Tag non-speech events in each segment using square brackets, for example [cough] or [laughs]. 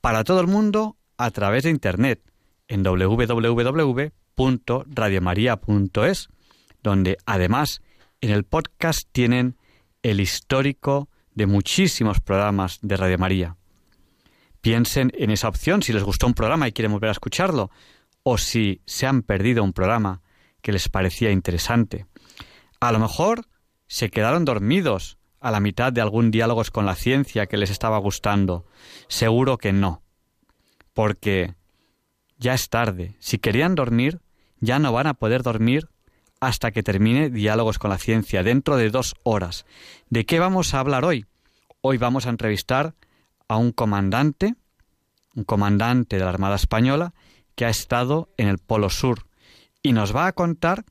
para todo el mundo a través de Internet en www.radiomaria.es, donde además en el podcast tienen el histórico de muchísimos programas de Radio María. Piensen en esa opción si les gustó un programa y quieren volver a escucharlo, o si se han perdido un programa que les parecía interesante. A lo mejor se quedaron dormidos a la mitad de algún diálogos con la ciencia que les estaba gustando? Seguro que no. Porque ya es tarde. Si querían dormir, ya no van a poder dormir hasta que termine Diálogos con la Ciencia, dentro de dos horas. ¿De qué vamos a hablar hoy? Hoy vamos a entrevistar a un comandante, un comandante de la Armada Española, que ha estado en el Polo Sur y nos va a contar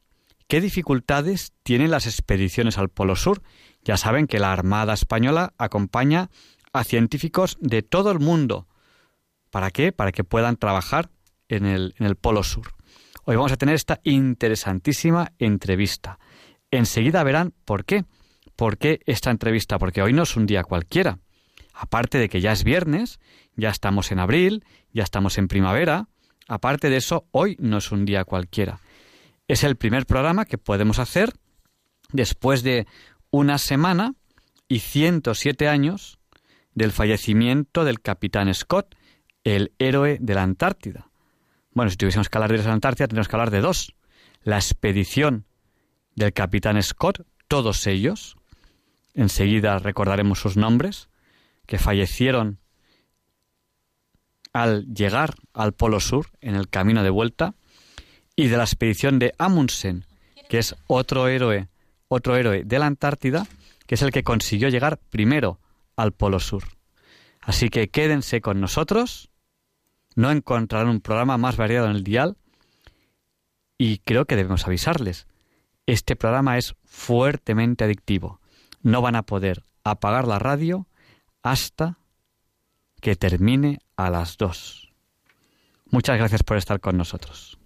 qué dificultades tienen las expediciones al Polo Sur ya saben que la Armada Española acompaña a científicos de todo el mundo. ¿Para qué? Para que puedan trabajar en el, Polo Sur. Hoy vamos a tener esta interesantísima entrevista. Enseguida verán por qué. ¿Por qué esta entrevista? Porque hoy no es un día cualquiera. Aparte de que ya es viernes, ya estamos en abril, ya estamos en primavera, aparte de eso, hoy no es un día cualquiera. Es el primer programa que podemos hacer después de una semana y 107 años del fallecimiento del capitán Scott, el héroe de la Antártida. Bueno, si tuviésemos que hablar de la Antártida, tendríamos que hablar de dos. La expedición del capitán Scott, todos ellos, enseguida recordaremos sus nombres, que fallecieron al llegar al Polo Sur en el camino de vuelta, y de la expedición de Amundsen, que es otro héroe otro héroe de la Antártida, que es el que consiguió llegar primero al Polo Sur. Así que quédense con nosotros, no encontrarán un programa más variado en el dial y creo que debemos avisarles. Este programa es fuertemente adictivo. No van a poder apagar la radio hasta que termine a las dos. Muchas gracias por estar con nosotros.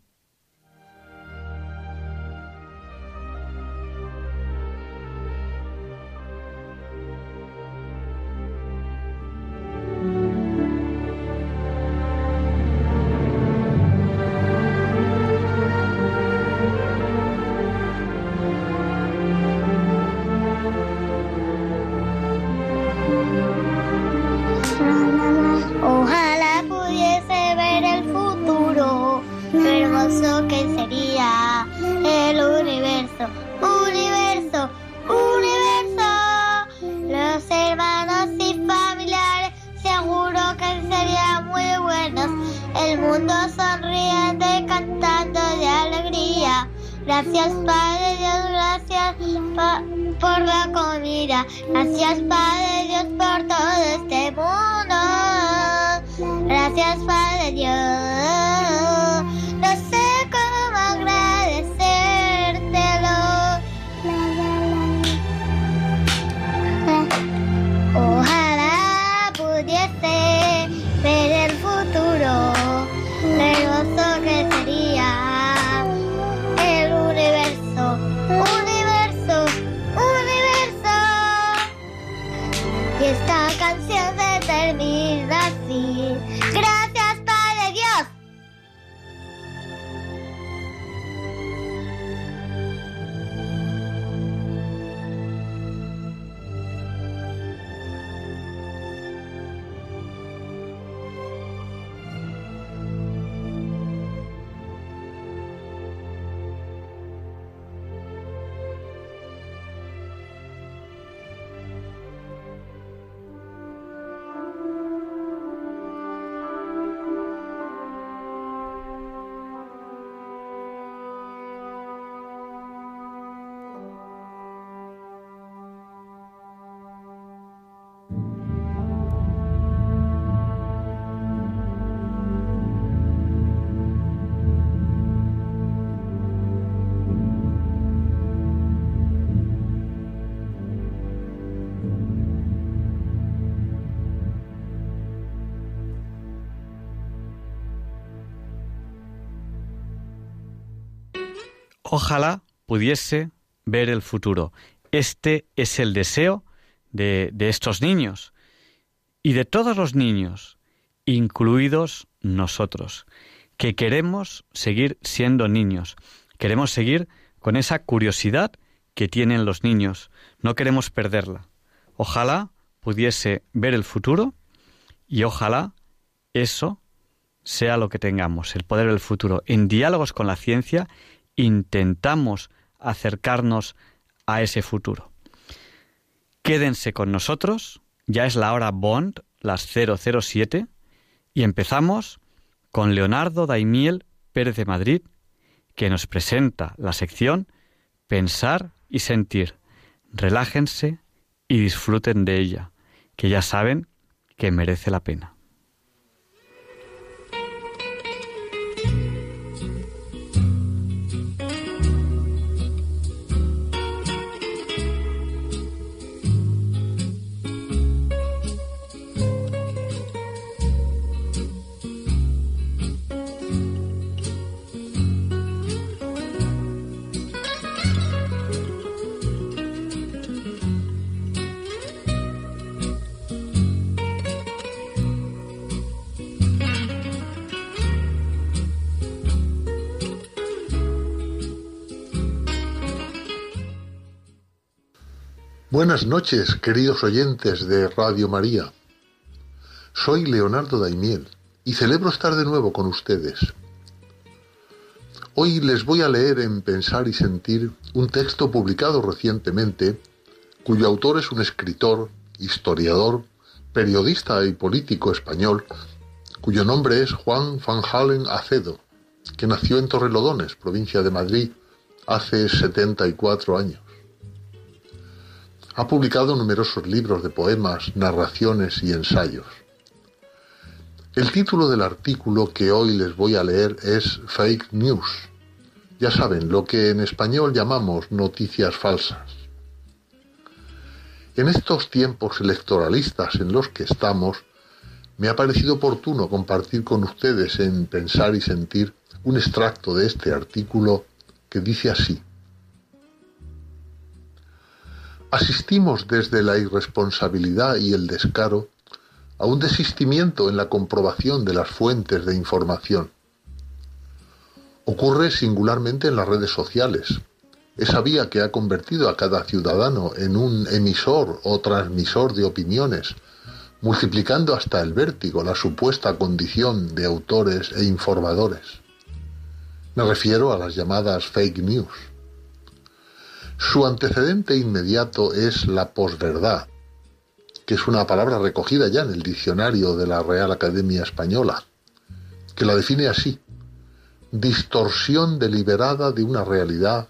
Ojalá pudiese ver el futuro. Este es el deseo de, estos niños y de todos los niños, incluidos nosotros, que queremos seguir siendo niños, queremos seguir con esa curiosidad que tienen los niños, no queremos perderla. Ojalá pudiese ver el futuro y ojalá eso sea lo que tengamos, el poder del futuro. En diálogos con la ciencia intentamos acercarnos a ese futuro. Quédense con nosotros, ya es la hora Bond, las 007, y empezamos con Leonardo Daimiel Pérez de Madrid, que nos presenta la sección Pensar y Sentir. Relájense y disfruten de ella, que ya saben que merece la pena. Buenas noches, queridos oyentes de Radio María. Soy Leonardo Daimiel y celebro estar de nuevo con ustedes. Hoy les voy a leer en Pensar y Sentir un texto publicado recientemente, cuyo autor es un escritor, historiador, periodista y político español, cuyo nombre es Juan Van Halen Acedo, que nació en Torrelodones, provincia de Madrid, hace 74 años. Ha publicado numerosos libros de poemas, narraciones y ensayos. El título del artículo que hoy les voy a leer es Fake News. Ya saben, lo que en español llamamos noticias falsas. En estos tiempos electoralistas en los que estamos, me ha parecido oportuno compartir con ustedes en Pensar y Sentir un extracto de este artículo que dice así. Asistimos desde la irresponsabilidad y el descaro a un desistimiento en la comprobación de las fuentes de información. Ocurre singularmente en las redes sociales, esa vía que ha convertido a cada ciudadano en un emisor o transmisor de opiniones, multiplicando hasta el vértigo la supuesta condición de autores e informadores. Me refiero a las llamadas fake news. Su antecedente inmediato es la posverdad, que es una palabra recogida ya en el diccionario de la Real Academia Española, que la define así, distorsión deliberada de una realidad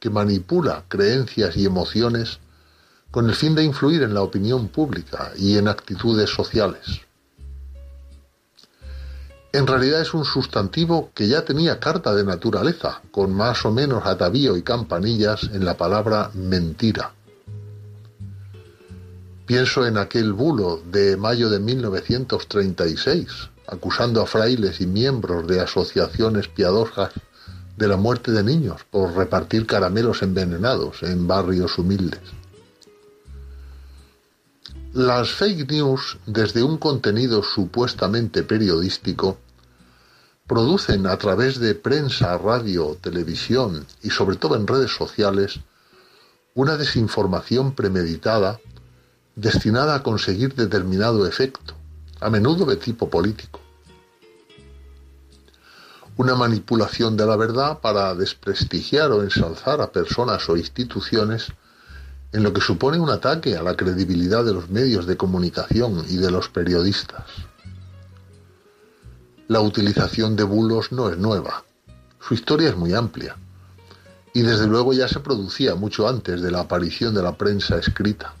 que manipula creencias y emociones con el fin de influir en la opinión pública y en actitudes sociales. En realidad es un sustantivo que ya tenía carta de naturaleza, con más o menos atavío y campanillas en la palabra mentira. Pienso en aquel bulo de mayo de 1936, acusando a frailes y miembros de asociaciones piadosas de la muerte de niños por repartir caramelos envenenados en barrios humildes. Las fake news, desde un contenido supuestamente periodístico, producen a través de prensa, radio, televisión y sobre todo en redes sociales una desinformación premeditada destinada a conseguir determinado efecto, a menudo de tipo político. Una manipulación de la verdad para desprestigiar o ensalzar a personas o instituciones en lo que supone un ataque a la credibilidad de los medios de comunicación y de los periodistas. La utilización de bulos no es nueva. Su historia es muy amplia. Y desde luego ya se producía mucho antes de la aparición de la prensa escrita.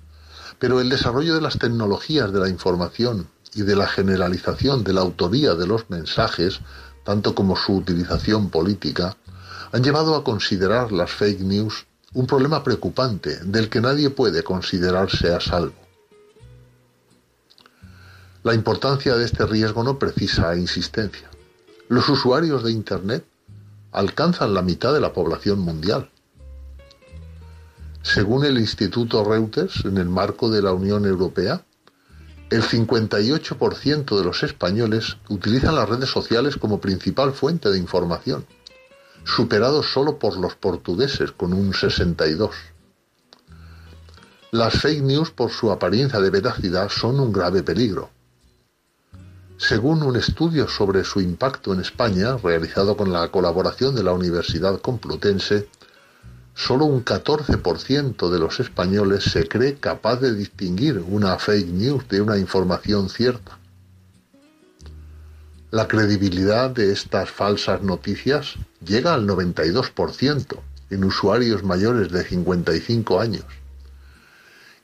Pero el desarrollo de las tecnologías de la información y de la generalización de la autoría de los mensajes, tanto como su utilización política, han llevado a considerar las fake news un problema preocupante del que nadie puede considerarse a salvo. La importancia de este riesgo no precisa insistencia. Los usuarios de Internet alcanzan la mitad de la población mundial. Según el Instituto Reuters, en el marco de la Unión Europea, el 58% de los españoles utilizan las redes sociales como principal fuente de información, superado solo por los portugueses con un 62%. Las fake news, por su apariencia de veracidad, son un grave peligro. Según un estudio sobre su impacto en España, realizado con la colaboración de la Universidad Complutense, solo un 14% de los españoles se cree capaz de distinguir una fake news de una información cierta. La credibilidad de estas falsas noticias llega al 92% en usuarios mayores de 55 años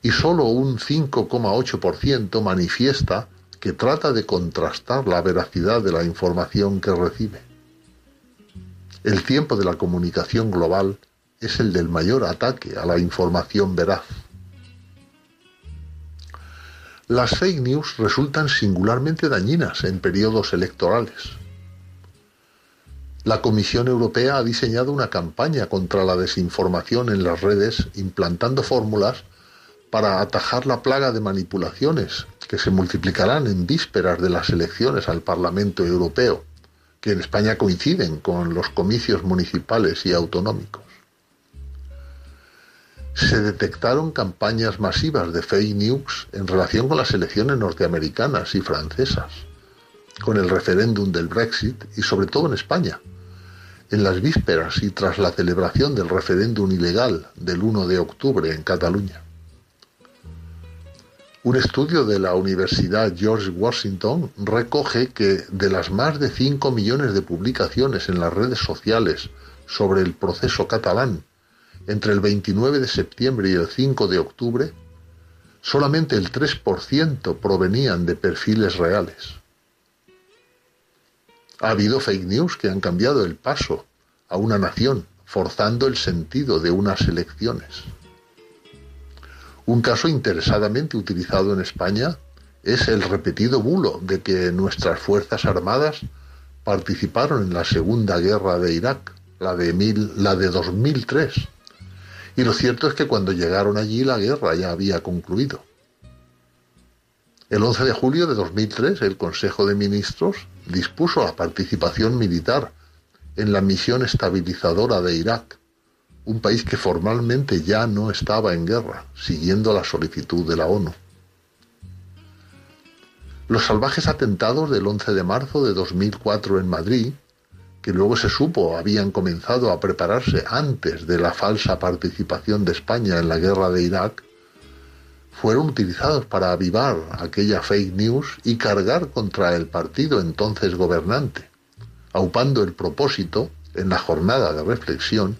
y solo un 5,8% manifiesta que trata de contrastar la veracidad de la información que recibe. El tiempo de la comunicación global es el del mayor ataque a la información veraz. Las fake news resultan singularmente dañinas en periodos electorales. La Comisión Europea ha diseñado una campaña contra la desinformación en las redes implantando fórmulas para atajar la plaga de manipulaciones que se multiplicarán en vísperas de las elecciones al Parlamento Europeo, que en España coinciden con los comicios municipales y autonómicos. Se detectaron campañas masivas de fake news en relación con las elecciones norteamericanas y francesas, con el referéndum del Brexit y sobre todo en España, en las vísperas y tras la celebración del referéndum ilegal del 1 de octubre en Cataluña. Un estudio de la Universidad George Washington recoge que de las más de 5 millones de publicaciones en las redes sociales sobre el proceso catalán entre el 29 de septiembre y el 5 de octubre, solamente el 3% provenían de perfiles reales. Ha habido fake news que han cambiado el paso a una nación, forzando el sentido de unas elecciones. Un caso interesadamente utilizado en España es el repetido bulo de que nuestras Fuerzas Armadas participaron en la Segunda Guerra de Irak, la de, la de 2003. Y lo cierto es que cuando llegaron allí la guerra ya había concluido. El 11 de julio de 2003 el Consejo de Ministros dispuso la participación militar en la misión estabilizadora de Irak un país que formalmente ya no estaba en guerra, siguiendo la solicitud de la ONU. Los salvajes atentados del 11 de marzo de 2004 en Madrid, que luego se supo habían comenzado a prepararse antes de la falsa participación de España en la guerra de Irak, fueron utilizados para avivar aquella fake news y cargar contra el partido entonces gobernante, aupando el propósito, en la jornada de reflexión,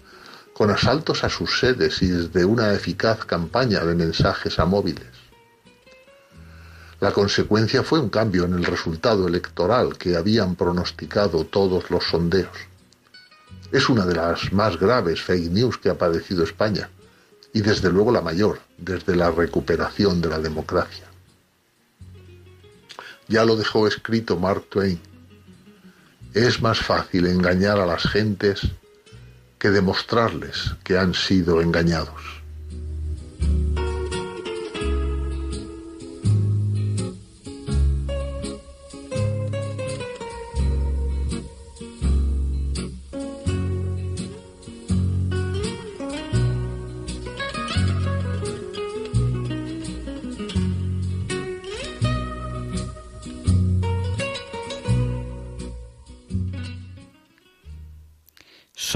con asaltos a sus sedes y desde una eficaz campaña de mensajes a móviles. La consecuencia fue un cambio en el resultado electoral que habían pronosticado todos los sondeos. Es una de las más graves fake news que ha padecido España y desde luego la mayor desde la recuperación de la democracia. Ya lo dejó escrito Mark Twain. Es más fácil engañar a las gentes que demostrarles que han sido engañados.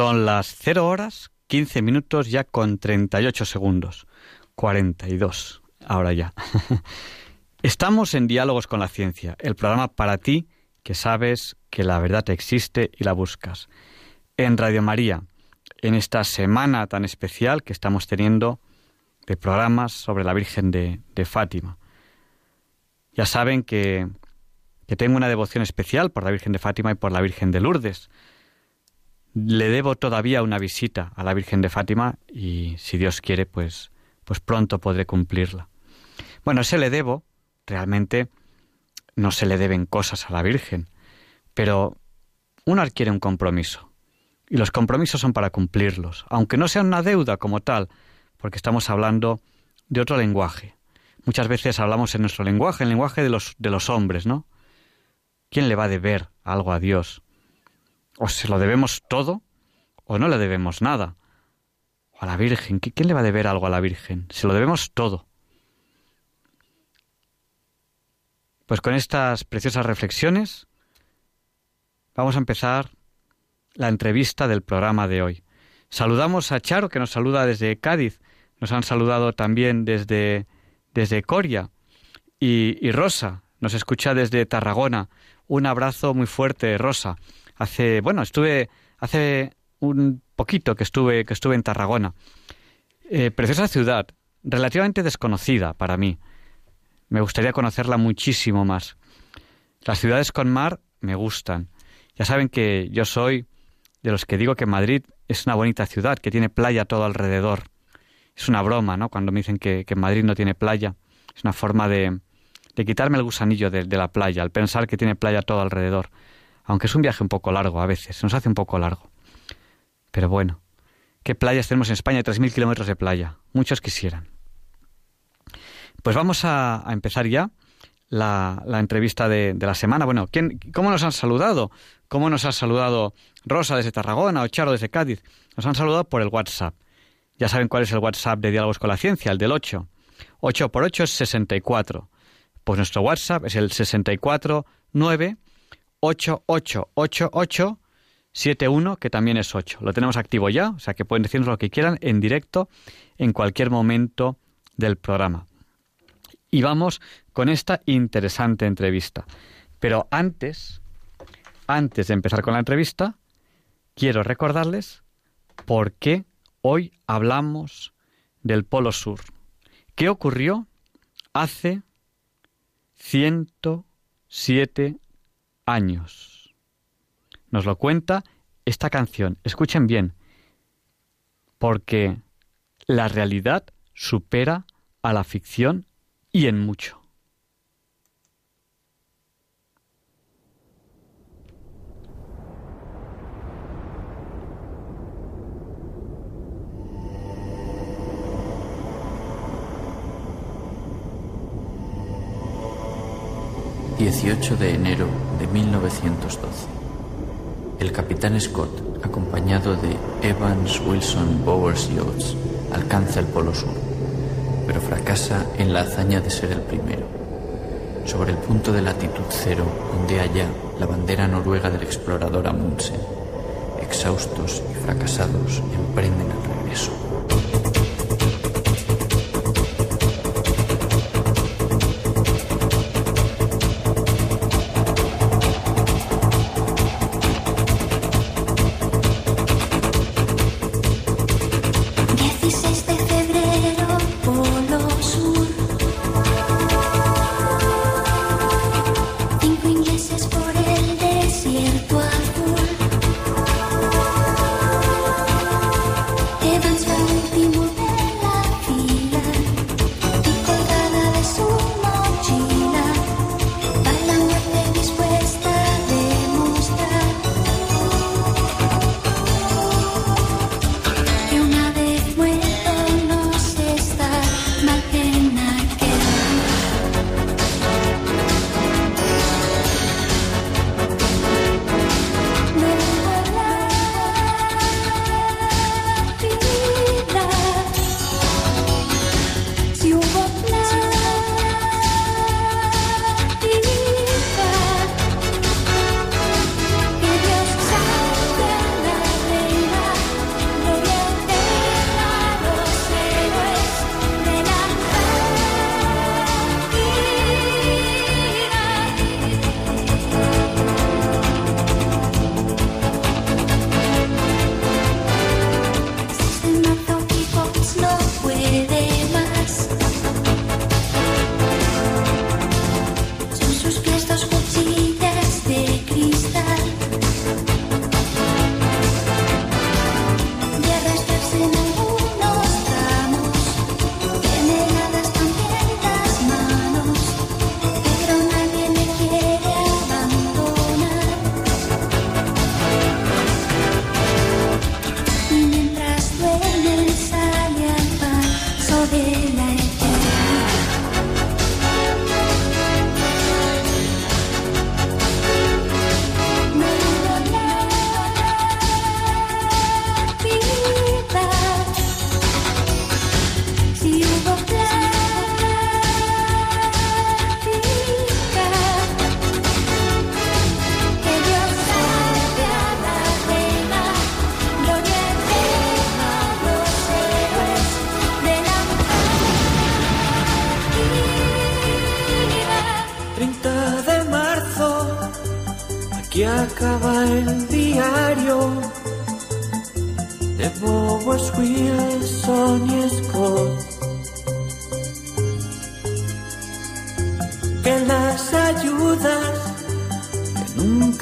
Son las 0 horas 15 minutos ya con 38 segundos. 42, ahora ya. [laughs] Estamos en Diálogos con la Ciencia, el programa para ti que sabes que la verdad existe y la buscas. En Radio María, en esta semana tan especial que estamos teniendo de programas sobre la Virgen de, de Fátima. Ya saben que, que tengo una devoción especial por la Virgen de Fátima y por la Virgen de Lourdes le debo todavía una visita a la Virgen de Fátima y si Dios quiere, pues, pues pronto podré cumplirla. Bueno, se le debo, realmente no se le deben cosas a la Virgen, pero uno adquiere un compromiso y los compromisos son para cumplirlos, aunque no sea una deuda como tal, porque estamos hablando de otro lenguaje. Muchas veces hablamos en nuestro lenguaje, el lenguaje de los, de los hombres, ¿no? ¿Quién le va a deber algo a Dios? ¿O se lo debemos todo o no le debemos nada? ¿O a la Virgen? ¿Quién le va a deber algo a la Virgen? Se lo debemos todo. Pues con estas preciosas reflexiones vamos a empezar la entrevista del programa de hoy. Saludamos a Charo, que nos saluda desde Cádiz. Nos han saludado también desde, desde Coria. Y, Rosa nos escucha desde Tarragona. Un abrazo muy fuerte, Rosa. Hace, bueno, estuve hace un poquito que estuve, que estuve en Tarragona. Eh, preciosa ciudad, relativamente desconocida para mí. Me gustaría conocerla muchísimo más. Las ciudades con mar me gustan. Ya saben que yo soy de los que digo que Madrid es una bonita ciudad, que tiene playa todo alrededor. Es una broma, ¿no? Cuando me dicen que, Madrid no tiene playa. Es una forma de, de quitarme el gusanillo de, de, la playa, al pensar que tiene playa todo alrededor. Aunque es un viaje un poco largo a veces, se nos hace un poco largo. Pero bueno, ¿qué playas tenemos en España? Tres mil kilómetros de playa. Muchos quisieran. Pues vamos a, empezar ya la, entrevista de, la semana. Bueno, ¿quién, ¿cómo nos han saludado? ¿Cómo nos ha saludado Rosa desde Tarragona o Charo desde Cádiz? Nos han saludado por el WhatsApp. Ya saben cuál es el WhatsApp de Diálogos con la Ciencia, el del 8. 8 por 8 es 64. Pues nuestro WhatsApp es el 649 8888 71, que también es 8. Lo tenemos activo ya, o sea que pueden decirnos lo que quieran en directo en cualquier momento del programa. Y vamos con esta interesante entrevista. Pero antes, antes de empezar con la entrevista, quiero recordarles por qué hoy hablamos del Polo Sur. ¿Qué ocurrió hace 107 años? Nos lo cuenta esta canción. Escuchen bien, porque la realidad supera a la ficción y en mucho. 18 de enero de 1912. El capitán Scott, acompañado de Evans Wilson Bowers Yachts, alcanza el Polo Sur, pero fracasa en la hazaña de ser el primero. Sobre el punto de latitud cero, donde allá la bandera noruega del explorador Amundsen, exhaustos y fracasados, emprenden el regreso.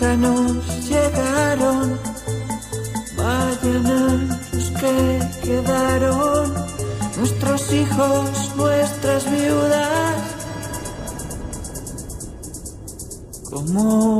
Nunca nos llegaron vayan a los que quedaron, nuestros hijos, nuestras viudas. Como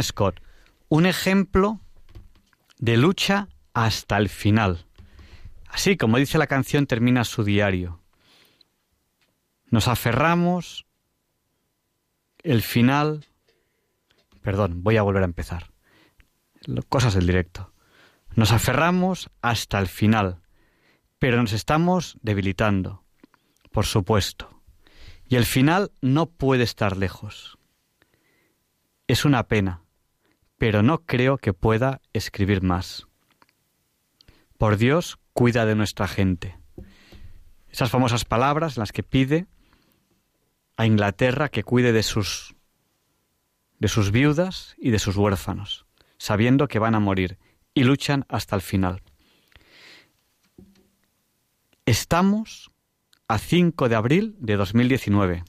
Scott, un ejemplo de lucha hasta el final. Así como dice la canción, termina su diario. Nos aferramos, el final... Perdón, voy a volver a empezar. Cosas del directo. Nos aferramos hasta el final, pero nos estamos debilitando, por supuesto. Y el final no puede estar lejos. Es una pena, pero no creo que pueda escribir más. Por Dios, cuida de nuestra gente. Esas famosas palabras en las que pide a Inglaterra que cuide de sus de sus viudas y de sus huérfanos, sabiendo que van a morir y luchan hasta el final. Estamos a 5 de abril de 2019.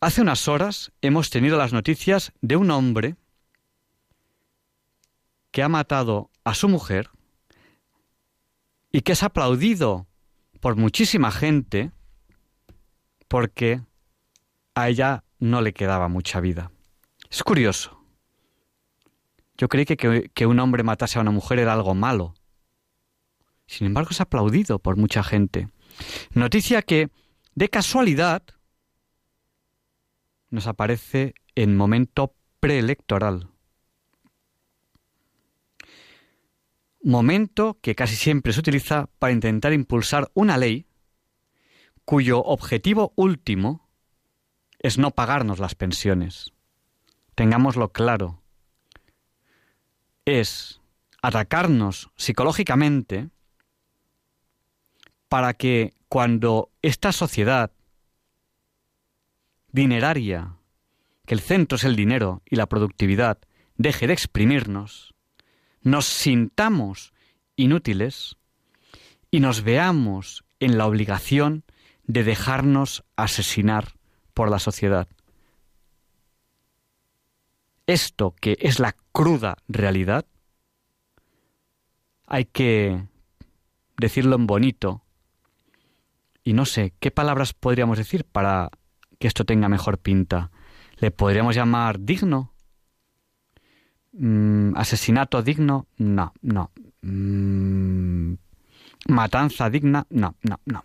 Hace unas horas hemos tenido las noticias de un hombre que ha matado a su mujer y que es aplaudido por muchísima gente porque a ella no le quedaba mucha vida. Es curioso. Yo creí que, que, que un hombre matase a una mujer era algo malo. Sin embargo, es aplaudido por mucha gente. Noticia que, de casualidad, nos aparece en momento preelectoral. Momento que casi siempre se utiliza para intentar impulsar una ley cuyo objetivo último es no pagarnos las pensiones. Tengámoslo claro. Es atacarnos psicológicamente para que cuando esta sociedad dineraria, que el centro es el dinero y la productividad, deje de exprimirnos, nos sintamos inútiles y nos veamos en la obligación de dejarnos asesinar por la sociedad. Esto que es la cruda realidad, hay que decirlo en bonito. Y no sé, ¿qué palabras podríamos decir para que esto tenga mejor pinta? ¿Le podríamos llamar digno? Mm, ¿Asesinato digno? No, no. Mm, ¿Matanza digna? No, no, no.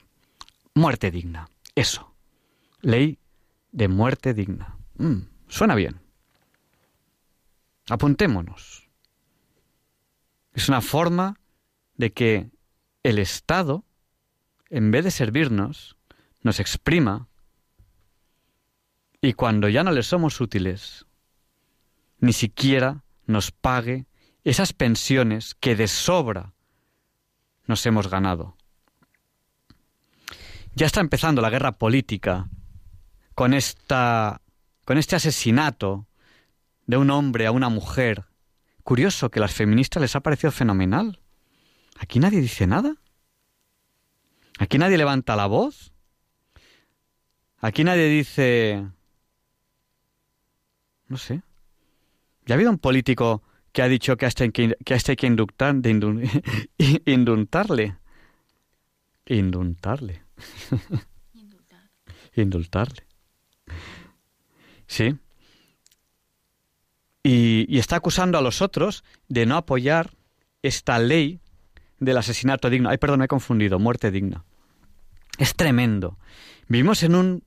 Muerte digna. Eso. Ley de muerte digna. Mm, suena bien. Apuntémonos. Es una forma de que el Estado, en vez de servirnos, nos exprima y cuando ya no le somos útiles, ni siquiera nos pague esas pensiones que de sobra nos hemos ganado. Ya está empezando la guerra política con esta con este asesinato de un hombre a una mujer. Curioso que a las feministas les ha parecido fenomenal. Aquí nadie dice nada. Aquí nadie levanta la voz. Aquí nadie dice no sé. Ya ha habido un político que ha dicho que a este hay que, que, a este hay que inductar, de indun, [laughs] indultarle. Indultarle. Indultarle. Sí. Y, y, está acusando a los otros de no apoyar esta ley del asesinato digno. Ay, perdón, me he confundido. Muerte digna. Es tremendo. Vivimos en un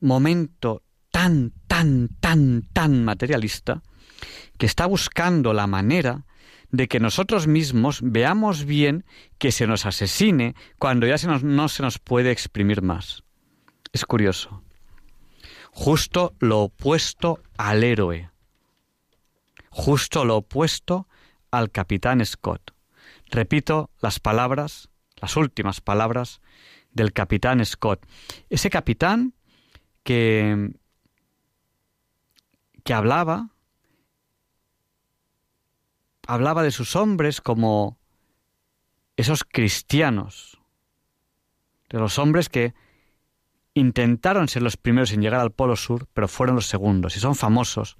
momento tan, tan, tan, tan materialista que está buscando la manera de que nosotros mismos veamos bien que se nos asesine cuando ya se nos, no se nos puede exprimir más. Es curioso. Justo lo opuesto al héroe. Justo lo opuesto al capitán Scott. Repito las palabras, las últimas palabras del capitán Scott. Ese capitán que, que hablaba hablaba de sus hombres como esos cristianos, de los hombres que intentaron ser los primeros en llegar al Polo Sur, pero fueron los segundos, y son famosos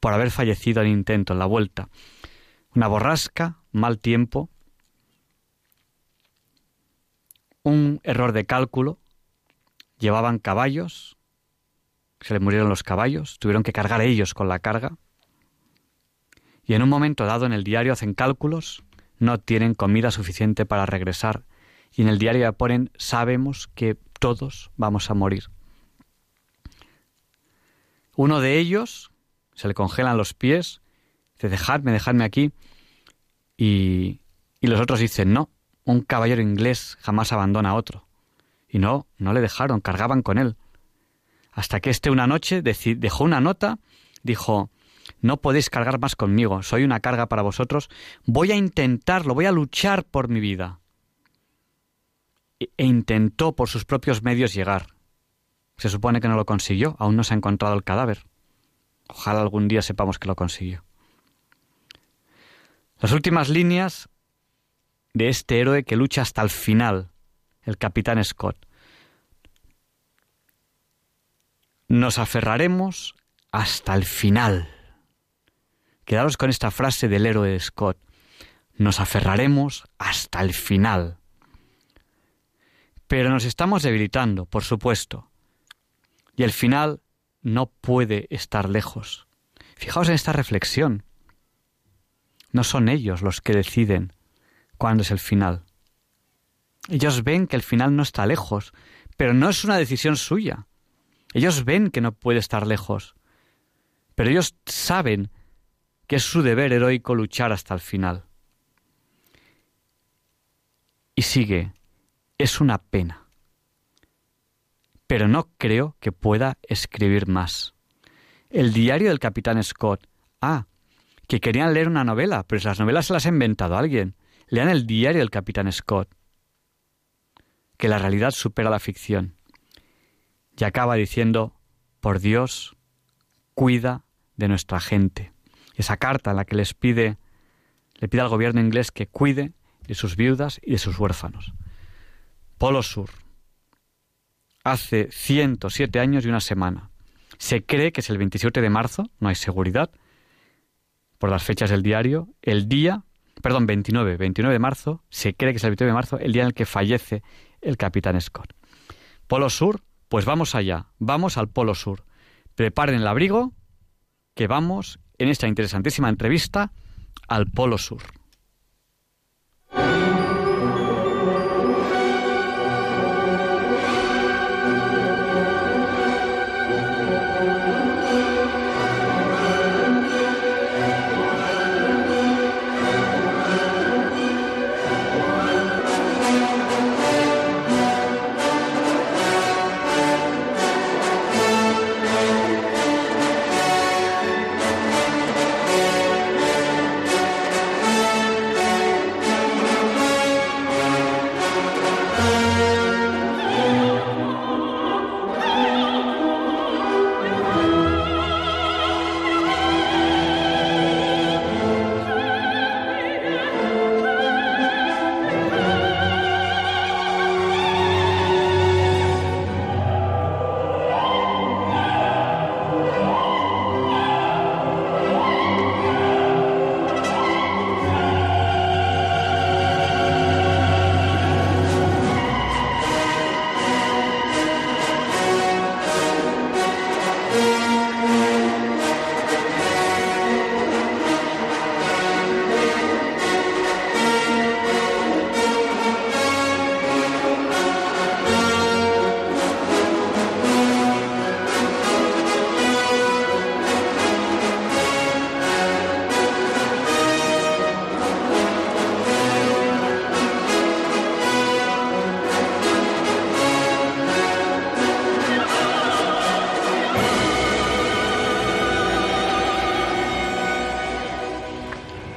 por haber fallecido en intento, en la vuelta. Una borrasca, mal tiempo, un error de cálculo, llevaban caballos, se les murieron los caballos, tuvieron que cargar ellos con la carga, y en un momento dado en el diario hacen cálculos, no tienen comida suficiente para regresar y en el diario ya ponen sabemos que todos vamos a morir. Uno de ellos se le congelan los pies, dice dejadme, dejadme aquí y, y los otros dicen no, un caballero inglés jamás abandona a otro. Y no, no le dejaron, cargaban con él. Hasta que este una noche dejó una nota, dijo, no podéis cargar más conmigo, soy una carga para vosotros, voy a intentarlo, voy a luchar por mi vida. E, e intentó por sus propios medios llegar. Se supone que no lo consiguió, aún no se ha encontrado el cadáver. Ojalá algún día sepamos que lo consiguió. Las últimas líneas de este héroe que lucha hasta el final, el capitán Scott. Nos aferraremos hasta el final. Quedaros con esta frase del héroe Scott. Nos aferraremos hasta el final. Pero nos estamos debilitando, por supuesto. Y el final no puede estar lejos. Fijaos en esta reflexión. No son ellos los que deciden cuándo es el final. Ellos ven que el final no está lejos, pero no es una decisión suya. Ellos ven que no puede estar lejos, pero ellos saben que es su deber heroico luchar hasta el final. Y sigue, es una pena, pero no creo que pueda escribir más. El diario del capitán Scott. Ah, que querían leer una novela, pero las novelas se las ha inventado alguien. Lean el diario del capitán Scott. Que la realidad supera la ficción. Y acaba diciendo, por Dios, cuida de nuestra gente esa carta en la que les pide, le pide al gobierno inglés que cuide de sus viudas y de sus huérfanos. Polo Sur. Hace 107 años y una semana. Se cree que es el 27 de marzo, no hay seguridad, por las fechas del diario, el día, perdón, 29, 29 de marzo, se cree que es el 29 de marzo, el día en el que fallece el capitán Scott. Polo Sur, pues vamos allá, vamos al Polo Sur. Preparen el abrigo, que vamos en esta interesantísima entrevista al Polo Sur.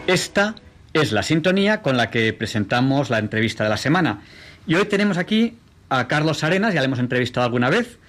Esta es la sintonía con la que presentamos la entrevista de la semana. Y hoy tenemos aquí a Carlos Arenas, ya le hemos entrevistado alguna vez.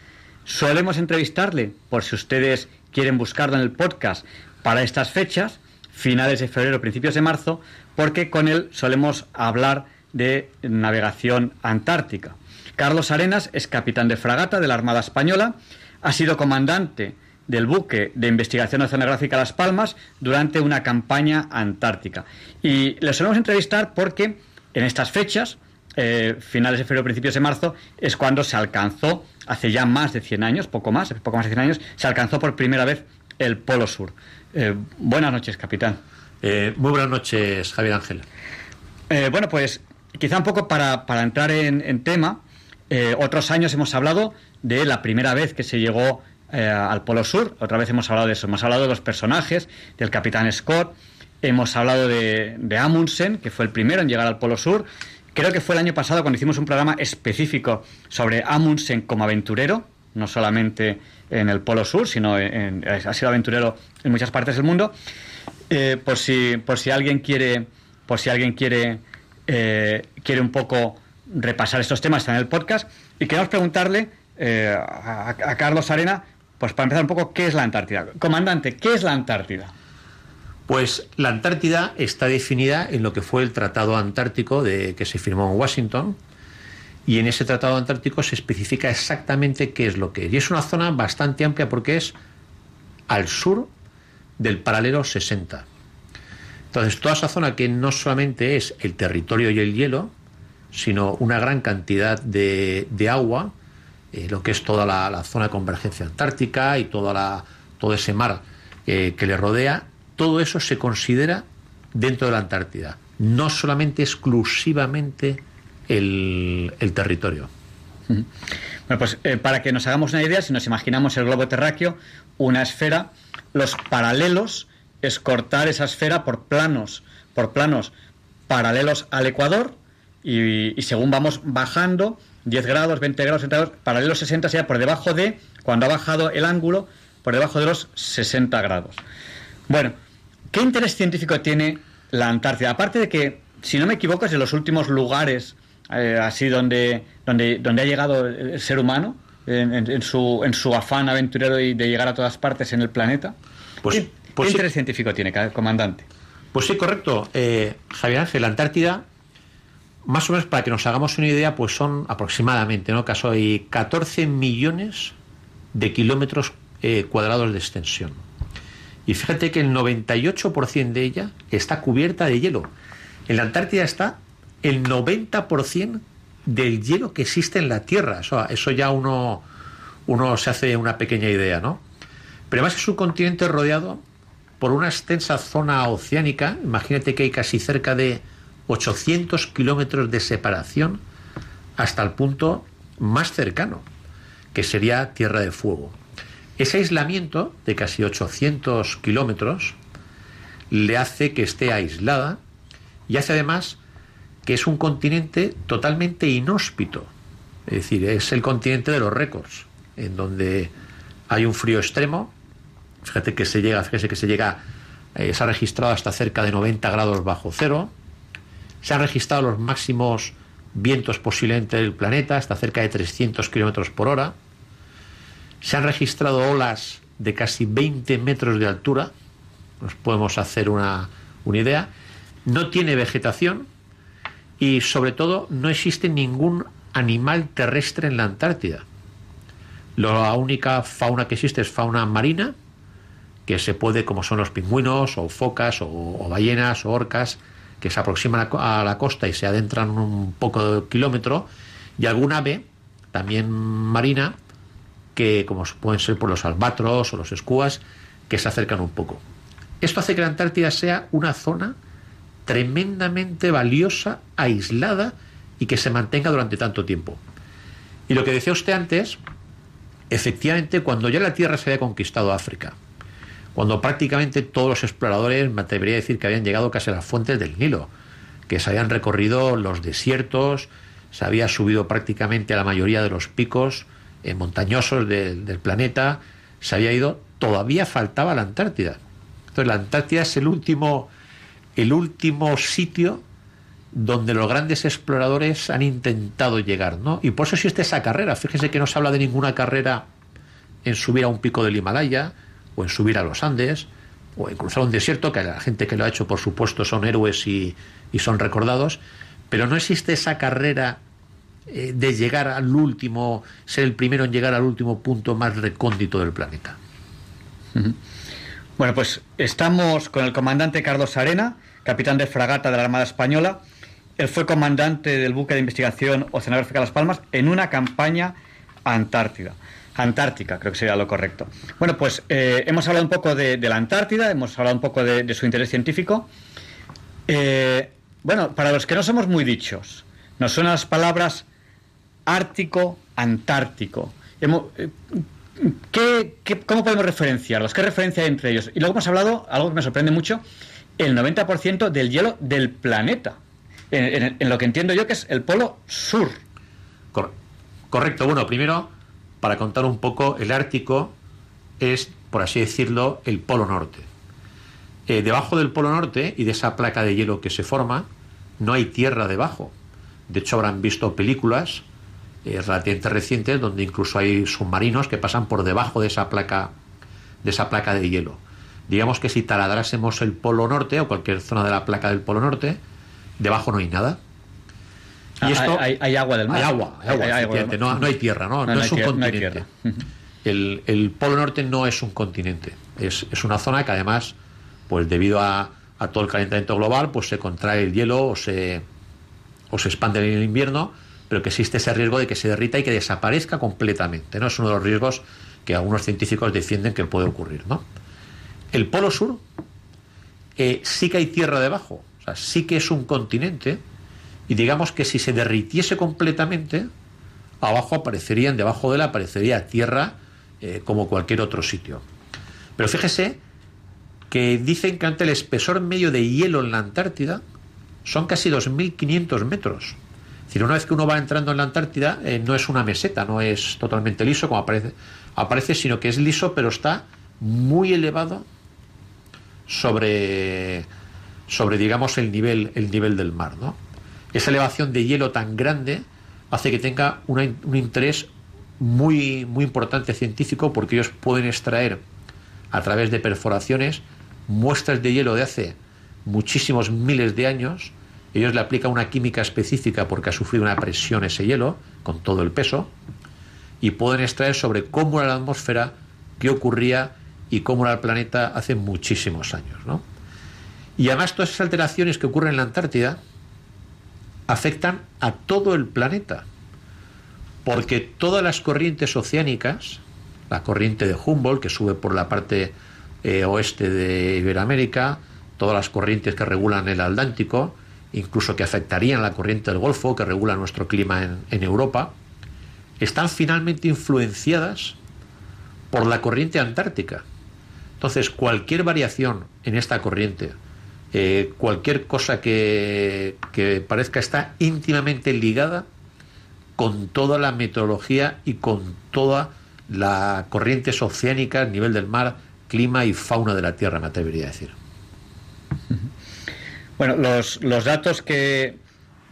Solemos entrevistarle, por si ustedes quieren buscarlo en el podcast, para estas fechas, finales de febrero, principios de marzo, porque con él solemos hablar de navegación antártica. Carlos Arenas es capitán de fragata de la Armada Española, ha sido comandante del buque de investigación oceanográfica Las Palmas durante una campaña antártica. Y le solemos entrevistar porque en estas fechas, eh, finales de febrero, principios de marzo, es cuando se alcanzó, hace ya más de 100 años, poco más, poco más de 100 años, se alcanzó por primera vez el Polo Sur. Eh, buenas noches, capitán. Eh, muy buenas noches, Javier Ángel. Bueno, pues quizá un poco para, para entrar en, en tema, otros años hemos hablado de la primera vez que se llegó eh, al Polo Sur, otra vez hemos hablado de eso, hemos hablado de los personajes, del capitán Scott, hemos hablado de, Amundsen, que fue el primero en llegar al Polo Sur, creo que fue el año pasado cuando hicimos un programa específico sobre Amundsen como aventurero, no solamente en el Polo Sur, sino en- ha sido aventurero en muchas partes del mundo. Eh, por si por si alguien quiere por si alguien quiere eh, quiere un poco repasar estos temas está en el podcast. Y queremos preguntarle a Carlos Arena pues para empezar un poco qué es la Antártida comandante qué es la Antártida Pues la Antártida está definida en lo que fue el Tratado Antártico de, que se firmó en Washington. Y en ese Tratado Antártico se especifica exactamente qué es lo que es. Y es una zona bastante amplia porque es al sur del paralelo 60. Entonces, toda esa zona que no solamente es el territorio y el hielo, sino una gran cantidad de, de agua, eh, lo que es toda la, zona de convergencia antártica y toda la, todo ese mar eh, que le rodea, todo eso se considera dentro de la Antártida, no solamente exclusivamente el, territorio. Bueno, pues eh, para que nos hagamos una idea, si nos imaginamos el globo terráqueo, una esfera, los paralelos es cortar esa esfera por planos, por planos paralelos al ecuador y según vamos bajando, 10 grados, 20 grados, 30 grados, paralelo 60 sería por debajo de, cuando ha bajado el ángulo, por debajo de los 60 grados. Bueno, ¿qué interés científico tiene la Antártida? Aparte de que, si no me equivoco, es de los últimos lugares eh, así donde, donde, donde ha llegado el ser humano en, en- en su, en su afán aventurero y de llegar a todas partes en el planeta. Pues- ¿Qué, pues qué sí. interés científico tiene, comandante? Pues sí, correcto. Eh, Javier Ángel, la Antártida, más o menos para que nos hagamos una idea, pues son aproximadamente, ¿no? Caso hay 14 millones de kilómetros eh, cuadrados de extensión. Y fíjate que el 98% de ella está cubierta de hielo. En la Antártida está el 90% del hielo que existe en la Tierra. Eso, ya uno, uno se hace una pequeña idea, ¿no? Pero además es un continente rodeado por una extensa zona oceánica. Imagínate que hay casi cerca de 800 kilómetros de separación hasta el punto más cercano, que sería Tierra de Fuego. Ese aislamiento de casi 800 kilómetros le hace que esté aislada y hace además que es un continente totalmente inhóspito. Es decir, es el continente de los récords, en donde hay un frío extremo. Fíjate que se llega, fíjese que se llega, eh, se ha registrado hasta cerca de 90 grados bajo cero. Se han registrado los máximos vientos posiblemente del planeta, hasta cerca de 300 kilómetros por hora. Se han registrado olas de casi 20 metros de altura. Nos podemos hacer una, una idea. No tiene vegetación y, sobre todo, no existe ningún animal terrestre en la Antártida. La única fauna que existe es fauna marina, que se puede, como son los pingüinos, o focas, o ballenas, o orcas, que se aproximan a, la costa y se adentran un poco de kilómetro, y algún ave, también marina, que como pueden ser por los albatros o los escuas, que se acercan un poco. Esto hace que la Antártida sea una zona tremendamente valiosa, aislada y que se mantenga durante tanto tiempo. Y lo que decía usted antes, efectivamente, cuando ya la Tierra se había conquistado África, cuando prácticamente todos los exploradores, me atrevería a decir que habían llegado casi a las fuentes del Nilo, que se habían recorrido los desiertos, se había subido prácticamente a la mayoría de los picos eh, montañosos del, planeta, se había ido, todavía faltaba la Antártida. Entonces la Antártida es el último, el último sitio donde los grandes exploradores han intentado llegar, ¿no? Y por eso existe esa carrera. Fíjese que no se habla de ninguna carrera en subir a un pico del Himalaya, o en subir a los Andes, o en cruzar un desierto, que la gente que lo ha hecho, por supuesto, son héroes y, y son recordados, pero no existe esa carrera eh, de llegar al último, ser el primero en llegar al último punto más recóndito del planeta. Bueno, pues estamos con el comandante Carlos Arena, capitán de fragata de la Armada Española. Él fue comandante del buque de investigación oceanográfica Las Palmas en una campaña antártida. Antártica, creo que sería lo correcto. Bueno, pues eh, hemos hablado un poco de, la Antártida, hemos hablado un poco de, su interés científico. Eh, bueno, para los que no somos muy dichos, nos suenan las palabras ártico, antártico. Eh, ¿qué- qué- cómo podemos referenciarlos? ¿Qué referencia hay entre ellos? Y luego hemos hablado, algo que me sorprende mucho, el 90% del hielo del planeta. En, en- lo que entiendo yo que es el polo sur. Cor- correcto. Bueno, primero, para contar un poco, el Ártico es, por así decirlo, el Polo Norte. Eh, debajo del Polo Norte y de esa placa de hielo que se forma, no hay tierra debajo. De hecho, habrán visto películas eh, relativamente recientes donde incluso hay submarinos que pasan por debajo de esa placa de esa placa de hielo. Digamos que si taladrásemos el Polo Norte o cualquier zona de la placa del Polo Norte, debajo no hay nada. Ah, hay- hay- hay agua del mar. Hay agua, hay agua, del mar. no, no hay tierra, no, no, es un continente. el Polo Norte no es un continente, es, es una zona que además, pues debido a, a todo el calentamiento global, pues se contrae el hielo o se, o se expande en el invierno, pero que existe ese riesgo de que se derrita y que desaparezca completamente. ¿no? Es uno de los riesgos que algunos científicos defienden que puede ocurrir. ¿no? El Polo Sur eh, sí que hay tierra debajo, o sea, sí que es un continente, y digamos que si se derritiese completamente, abajo aparecerían, debajo de él aparecería tierra eh, como cualquier otro sitio. Pero fíjese que dicen que ante el espesor medio de hielo en la Antártida son casi 2.500 metros. Es decir, una vez que uno va entrando en la Antártida, eh, no es una meseta, no es totalmente liso como aparece, aparece, sino que es liso, pero está muy elevado sobre, sobre digamos, el nivel, el nivel del mar. ¿no? Esa elevación de hielo tan grande hace que tenga una un interés muy, muy importante científico porque ellos pueden extraer a través de perforaciones muestras de hielo de hace muchísimos miles de años. Ellos le aplican una química específica porque ha sufrido una presión ese hielo con todo el peso y pueden extraer sobre cómo era la atmósfera, qué ocurría y cómo era el planeta hace muchísimos años. ¿no? Y además todas esas alteraciones que ocurren en la Antártida afectan a todo el planeta, porque todas las corrientes oceánicas, la corriente de Humboldt, que sube por la parte eh, oeste de Iberoamérica, todas las corrientes que regulan el Atlántico, incluso que afectarían la corriente del Golfo, que regula nuestro clima en, en Europa, están finalmente influenciadas por la corriente antártica. Entonces, cualquier variación en esta corriente, eh, cualquier cosa que, que parezca está íntimamente ligada con toda la meteorología y con toda la corrientes oceánicas, nivel del mar, clima y fauna de la Tierra, me atrevería a decir. Bueno, los, los datos que,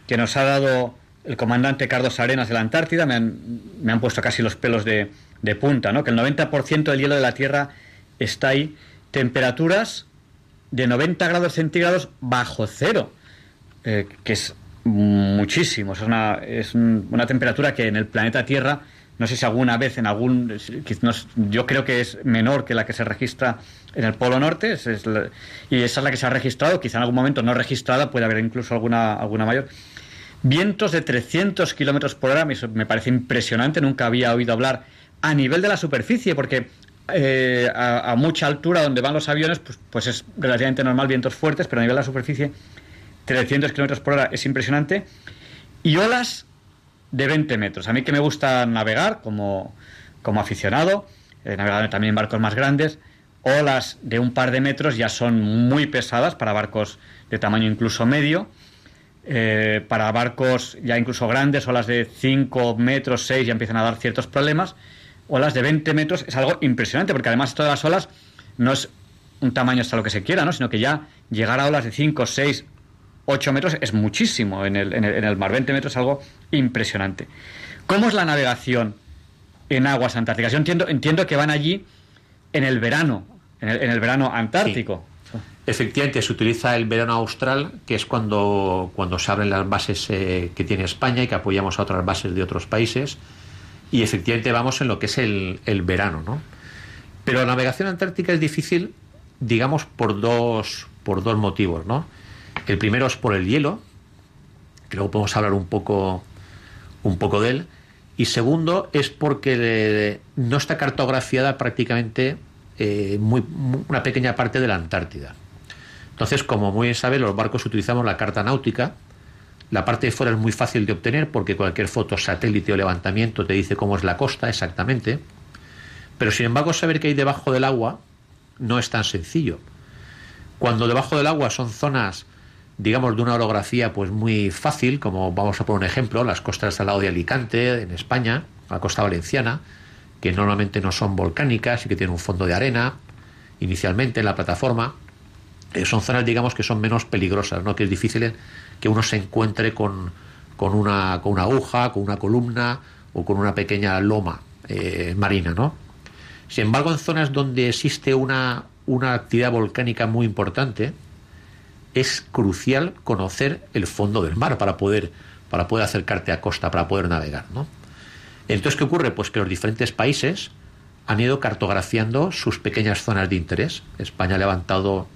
que nos ha dado el comandante Carlos Arenas de la Antártida me han, me han puesto casi los pelos de, de punta, ¿no? Que el 90% del hielo de la Tierra está ahí. Temperaturas de 90 grados centígrados bajo cero, eh, que es muchísimo. Es una, es un- una temperatura que en el planeta Tierra, no sé si alguna vez en algún. Yo creo que es menor que la que se registra en el Polo Norte, es- y esa es la que se ha registrado, quizá en algún momento no registrada, puede haber incluso alguna, alguna mayor. Vientos de 300 kilómetros por hora, me parece impresionante, nunca había oído hablar a nivel de la superficie, porque eh, a, mucha altura donde van los aviones, pues, pues es relativamente normal vientos fuertes, pero a nivel de la superficie, 300 kilómetros por hora es impresionante. Y olas de 20 metros. A mí que me gusta navegar como, aficionado, he también en barcos más grandes, olas de un par de metros ya son muy pesadas para barcos de tamaño incluso medio. Eh, para barcos ya incluso grandes, olas de 5 metros, 6 ya empiezan a dar ciertos problemas. Olas de 20 metros es algo impresionante, porque además todas las olas no es un tamaño hasta lo que se quiera, ¿no? sino que ya llegar a olas de 5, 6, 8 metros es muchísimo en el, en el- en el mar. 20 metros es algo impresionante. ¿Cómo es la navegación en aguas antárticas? Yo entiendo, entiendo que van allí en el verano, en el, en el verano antártico. Efectivamente, se utiliza el verano austral, que es cuando, cuando se abren las bases eh, que tiene España y que apoyamos a otras bases de otros países. Y efectivamente vamos en lo que es el, el verano, ¿no? Pero la navegación antártica es difícil, digamos, por dos, por dos motivos, ¿no? El primero es por el hielo, que luego podemos hablar un poco, un poco de él. Y segundo es porque no está cartografiada prácticamente eh, muy, mu- una pequeña parte de la Antártida. Entonces, como muy bien sabe, los barcos utilizamos la carta náutica. La parte de fuera es muy fácil de obtener porque cualquier foto satélite o levantamiento te dice cómo es la costa exactamente. Pero sin embargo, saber qué hay debajo del agua no es tan sencillo. Cuando debajo del agua son zonas, digamos, de una orografía pues muy fácil, como vamos a poner un ejemplo, las costas al lado de Alicante, en España, la costa valenciana, que normalmente no son volcánicas y que tienen un fondo de arena, inicialmente en la plataforma, eh, son zonas, digamos, que son menos peligrosas, ¿no? que es difícil que uno se encuentre con, con, una, con una aguja, con una columna o con una pequeña loma eh, marina. ¿no? Sin embargo, en zonas donde existe una, una actividad volcánica muy importante, es crucial conocer el fondo del mar para poder, para poder acercarte a costa, para poder navegar. ¿no? Entonces, ¿qué ocurre? Pues que los diferentes países han ido cartografiando sus pequeñas zonas de interés. España ha levantado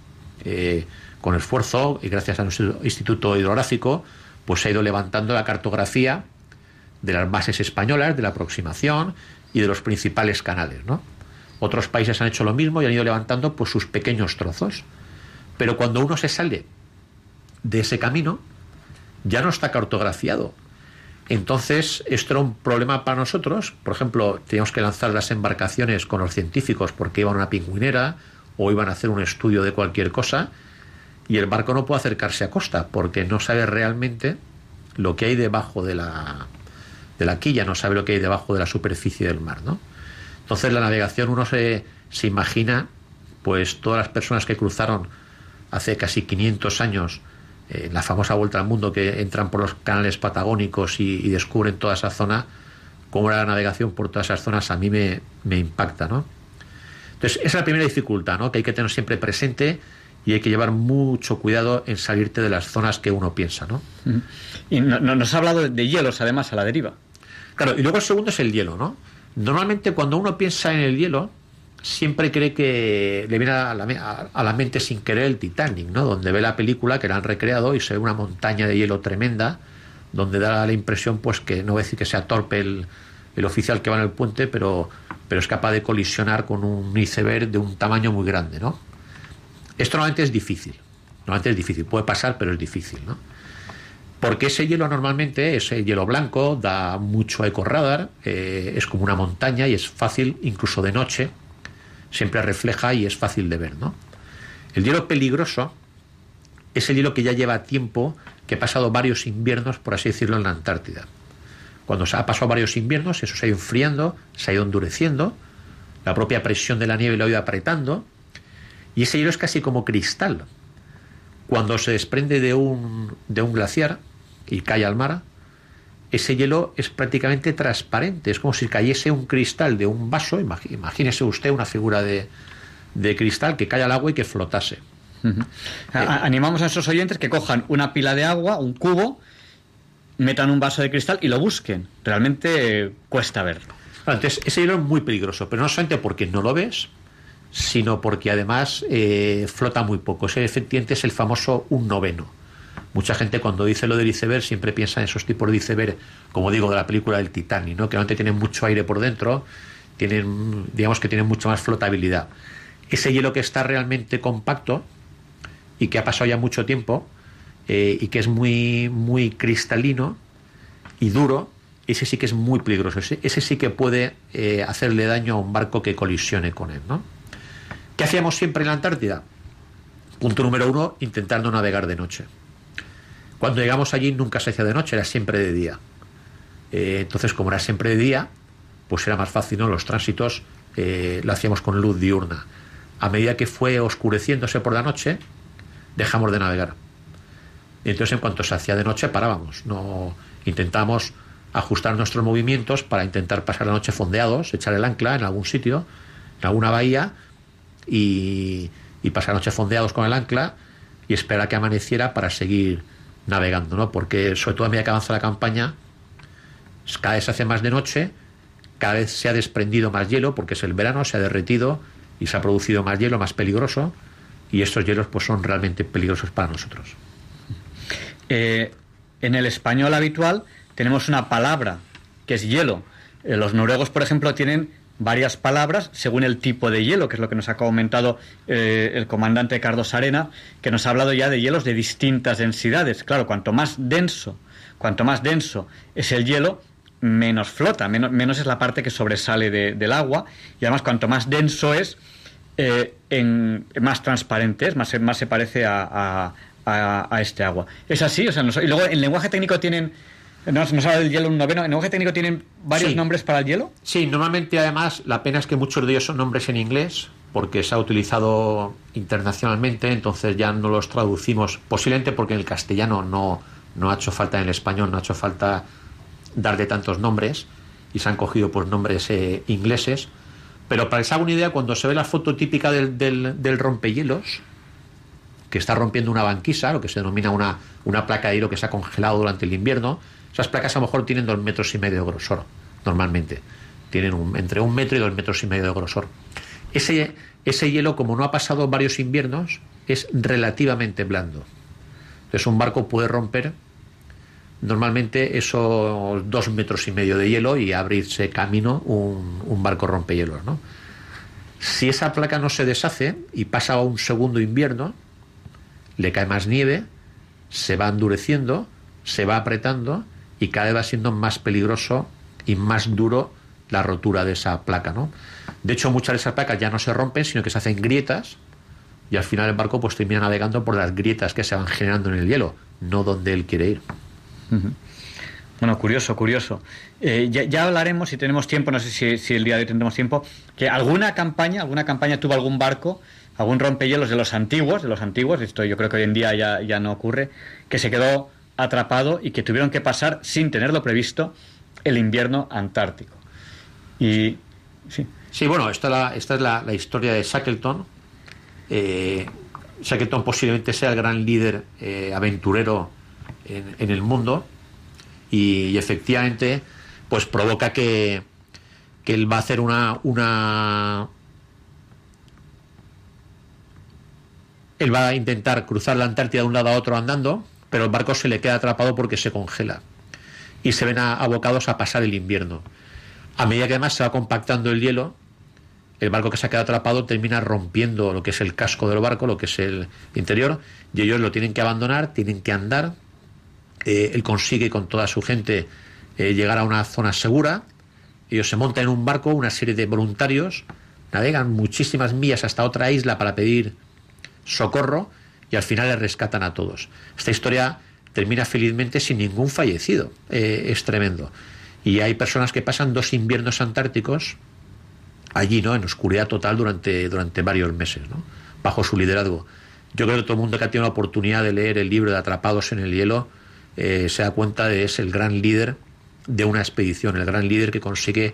eh, con esfuerzo y gracias a nuestro Instituto Hidrográfico, pues se ha ido levantando la cartografía de las bases españolas, de la aproximación y de los principales canales. Otros países han hecho lo mismo y han ido levantando pues sus pequeños trozos. Pero cuando uno se sale de ese camino, ya no está cartografiado. Entonces, esto era un problema para nosotros. Por ejemplo, teníamos que lanzar las embarcaciones con los científicos porque iban a una pingüinera o iban a hacer un estudio de cualquier cosa y el barco no puede acercarse a costa porque no sabe realmente lo que hay debajo de la, de la quilla, no sabe lo que hay debajo de la superficie del mar, ¿no? Entonces la navegación uno se, se imagina pues todas las personas que cruzaron hace casi 500 años eh, la famosa vuelta al mundo que entran por los canales patagónicos y, y descubren toda esa zona, cómo era la navegación por todas esas zonas, a mí me, me impacta, ¿no? Entonces, esa es la primera dificultad, ¿no? Que hay que tener siempre presente y hay que llevar mucho cuidado en salirte de las zonas que uno piensa, ¿no? Y no- no- nos ha hablado de, hielos, además, a la deriva. Claro, y luego el segundo es el hielo, ¿no? Normalmente cuando uno piensa en el hielo, siempre cree que le viene a la, a la mente sin querer el Titanic, ¿no? Donde ve la película que la han recreado y se ve una montaña de hielo tremenda, donde da la impresión, pues que no voy a decir que sea torpe el, el oficial que va en el puente, pero, pero es capaz de colisionar con un iceberg de un tamaño muy grande, ¿no? Esto normalmente es difícil, normalmente es difícil, puede pasar, pero es difícil, ¿no? Porque ese hielo normalmente, ese hielo blanco, da mucho eco radar, eh, es como una montaña y es fácil, incluso de noche, siempre refleja y es fácil de ver, ¿no? El hielo peligroso es el hielo que ya lleva tiempo, que ha pasado varios inviernos, por así decirlo, en la Antártida. Cuando se ha pasado varios inviernos, eso se ha ido enfriando, se ha ido endureciendo, la propia presión de la nieve lo ha ido apretando, y ese hielo es casi como cristal. Cuando se desprende de un, de un glaciar y cae al mar, ese hielo es prácticamente transparente, es como si cayese un cristal de un vaso, imagínese usted una figura de, de cristal que cae al agua y que flotase. A- Animamos a esos oyentes que cojan una pila de agua, un cubo, metan un vaso de cristal y lo busquen. Realmente eh, cuesta verlo. Entonces, ese hielo es muy peligroso, pero no solamente porque no lo ves, sino porque además eh, flota muy poco. Ese efectivamente es el famoso un noveno. Mucha gente cuando dice lo del iceberg siempre piensa en esos tipos de iceberg, como digo, de la película del Titanic, ¿no? que normalmente tienen mucho aire por dentro, tienen, digamos que tienen mucho más flotabilidad. Ese hielo que está realmente compacto y que ha pasado ya mucho tiempo eh, y que es muy, muy cristalino y duro, ese sí que es muy peligroso. Ese, sí que puede eh, hacerle daño a un barco que colisione con él. ¿no? ¿Qué hacíamos siempre en la Antártida? Punto número uno, intentar no navegar de noche. Cuando llegamos allí nunca se hacía de noche, era siempre de día. Eh, entonces, como era siempre de día, pues era más fácil, ¿no? Los tránsitos lo hacíamos con luz diurna. A medida que fue oscureciéndose por la noche, dejamos de navegar. Entonces en cuanto se hacía de noche parábamos, no intentamos ajustar nuestros movimientos para intentar pasar la noche fondeados, echar el ancla en algún sitio, en alguna bahía y, pasar la noche fondeados con el ancla y esperar a que amaneciera para seguir navegando, ¿no? Porque sobre todo a medida que avanza la campaña, cada vez se hace más de noche, cada vez se ha desprendido más hielo porque es el verano, se ha derretido y se ha producido más hielo, más peligroso y estos hielos pues son realmente peligrosos para nosotros. En el español habitual tenemos una palabra que es hielo. Eh, los noruegos, por ejemplo, tienen varias palabras según el tipo de hielo, que es lo que nos ha comentado eh, el comandante Carlos Arena, que nos ha hablado ya de hielos de distintas densidades. Claro, cuanto más denso, cuanto más denso es el hielo, menos flota, menos, es la parte que sobresale de- del agua, y además cuanto más denso es, eh, más transparente es, más, se- parece a- a- a este agua. Es así, o sea, y luego en lenguaje técnico tienen, habla del hielo un noveno, en lenguaje técnico tienen varios Sí. nombres para el hielo. Sí, normalmente además la pena es que muchos de ellos son nombres en inglés porque se ha utilizado internacionalmente, entonces ya no los traducimos, posiblemente porque en el castellano no, no ha hecho falta, en el español no ha hecho falta darle tantos nombres y se han cogido pues nombres eh, ingleses. Pero para que se haga una idea, cuando se ve la foto típica del, del, del rompehielos, que está rompiendo una banquisa, lo que se denomina una, una placa de hielo que se ha congelado durante el invierno, esas placas a lo mejor tienen dos metros y medio de grosor, normalmente. Tienen entre un metro y dos metros y medio de grosor. Ese, ese hielo, como no ha pasado varios inviernos, es relativamente blando. Entonces un barco puede romper normalmente esos dos metros y medio de hielo y abrirse camino un, un barco rompehielos, ¿no? Si esa placa no se deshace y pasa un segundo invierno, le cae más nieve, se va endureciendo, se va apretando y cada vez va siendo más peligroso y más duro la rotura de esa placa, ¿no? De hecho, muchas de esas placas ya no se rompen, sino que se hacen grietas y al final el barco pues termina navegando por las grietas que se van generando en el hielo, no donde él quiere ir. Bueno, curioso, curioso. Eh, ya, ya hablaremos, si tenemos tiempo, no sé si, si el día de hoy tendremos tiempo, que alguna campaña, alguna campaña tuvo algún barco, algún rompehielos de los antiguos, de los antiguos, esto yo creo que hoy en día ya, ya no ocurre, que se quedó atrapado y que tuvieron que pasar, sin tenerlo previsto, el invierno antártico. Y sí, Sí, bueno, esta, la- esta es la, historia de Shackleton. Eh, Shackleton posiblemente sea el gran líder eh, aventurero en, en el mundo y, y efectivamente pues provoca que, que él va a hacer una, una... Él va a intentar cruzar la Antártida de un lado a otro andando, pero el barco se le queda atrapado porque se congela y se ven abocados a pasar el invierno. A medida que además se va compactando el hielo, el barco que se ha quedado atrapado termina rompiendo lo que es el casco del barco, lo que es el interior, y ellos lo tienen que abandonar, tienen que andar. Eh, él consigue con toda su gente eh, llegar a una zona segura. Ellos se montan en un barco, una serie de voluntarios, navegan muchísimas millas hasta otra isla para pedir socorro y al final les rescatan a todos. Esta historia termina felizmente sin ningún fallecido. Eh, es tremendo. Y hay personas que pasan dos inviernos antárticos allí, ¿no? En oscuridad total durante, durante varios meses, ¿no? Bajo su liderazgo. Yo creo que todo el mundo que ha tenido la oportunidad de leer el libro de Atrapados en el Hielo eh, se da cuenta de que es el gran líder de una expedición, el gran líder que consigue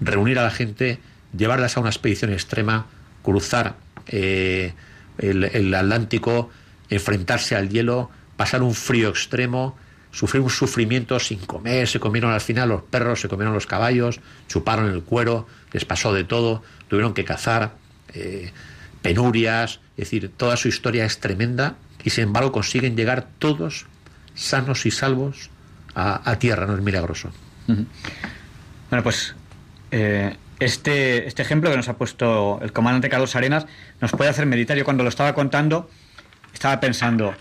reunir a la gente, llevarlas a una expedición extrema, cruzar eh, el, Atlántico, enfrentarse al hielo, pasar un frío extremo, sufrir un sufrimiento sin comer, se comieron al final los perros, se comieron los caballos, chuparon el cuero, les pasó de todo, tuvieron que cazar, eh, penurias, es decir, toda su historia es tremenda y sin embargo consiguen llegar todos sanos y salvos a, a tierra, no es milagroso. Bueno, pues eh, este, este ejemplo que nos ha puesto el comandante Carlos Arenas nos puede hacer meditar. Yo cuando lo estaba contando estaba pensando,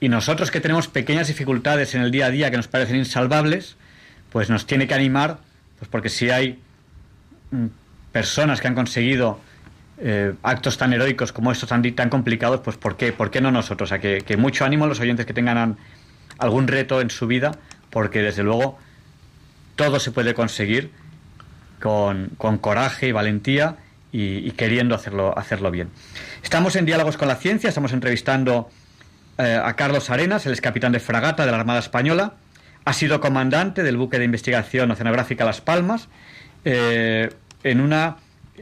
y nosotros que tenemos pequeñas dificultades en el día a día que nos parecen insalvables, pues nos tiene que animar, pues porque si hay mm, personas que han conseguido eh, actos tan heroicos como estos tan, tan complicados, pues ¿por qué, ¿por qué no nosotros? O sea, que, mucho ánimo a los oyentes que tengan an- algún reto en su vida, porque desde luego todo se puede conseguir con, con coraje y valentía y, queriendo hacerlo, hacerlo bien. Estamos en Diálogos con la Ciencia, estamos entrevistando eh, a Carlos Arenas, él es capitán de fragata de la Armada Española, ha sido comandante del buque de investigación oceanográfica Las Palmas eh, en una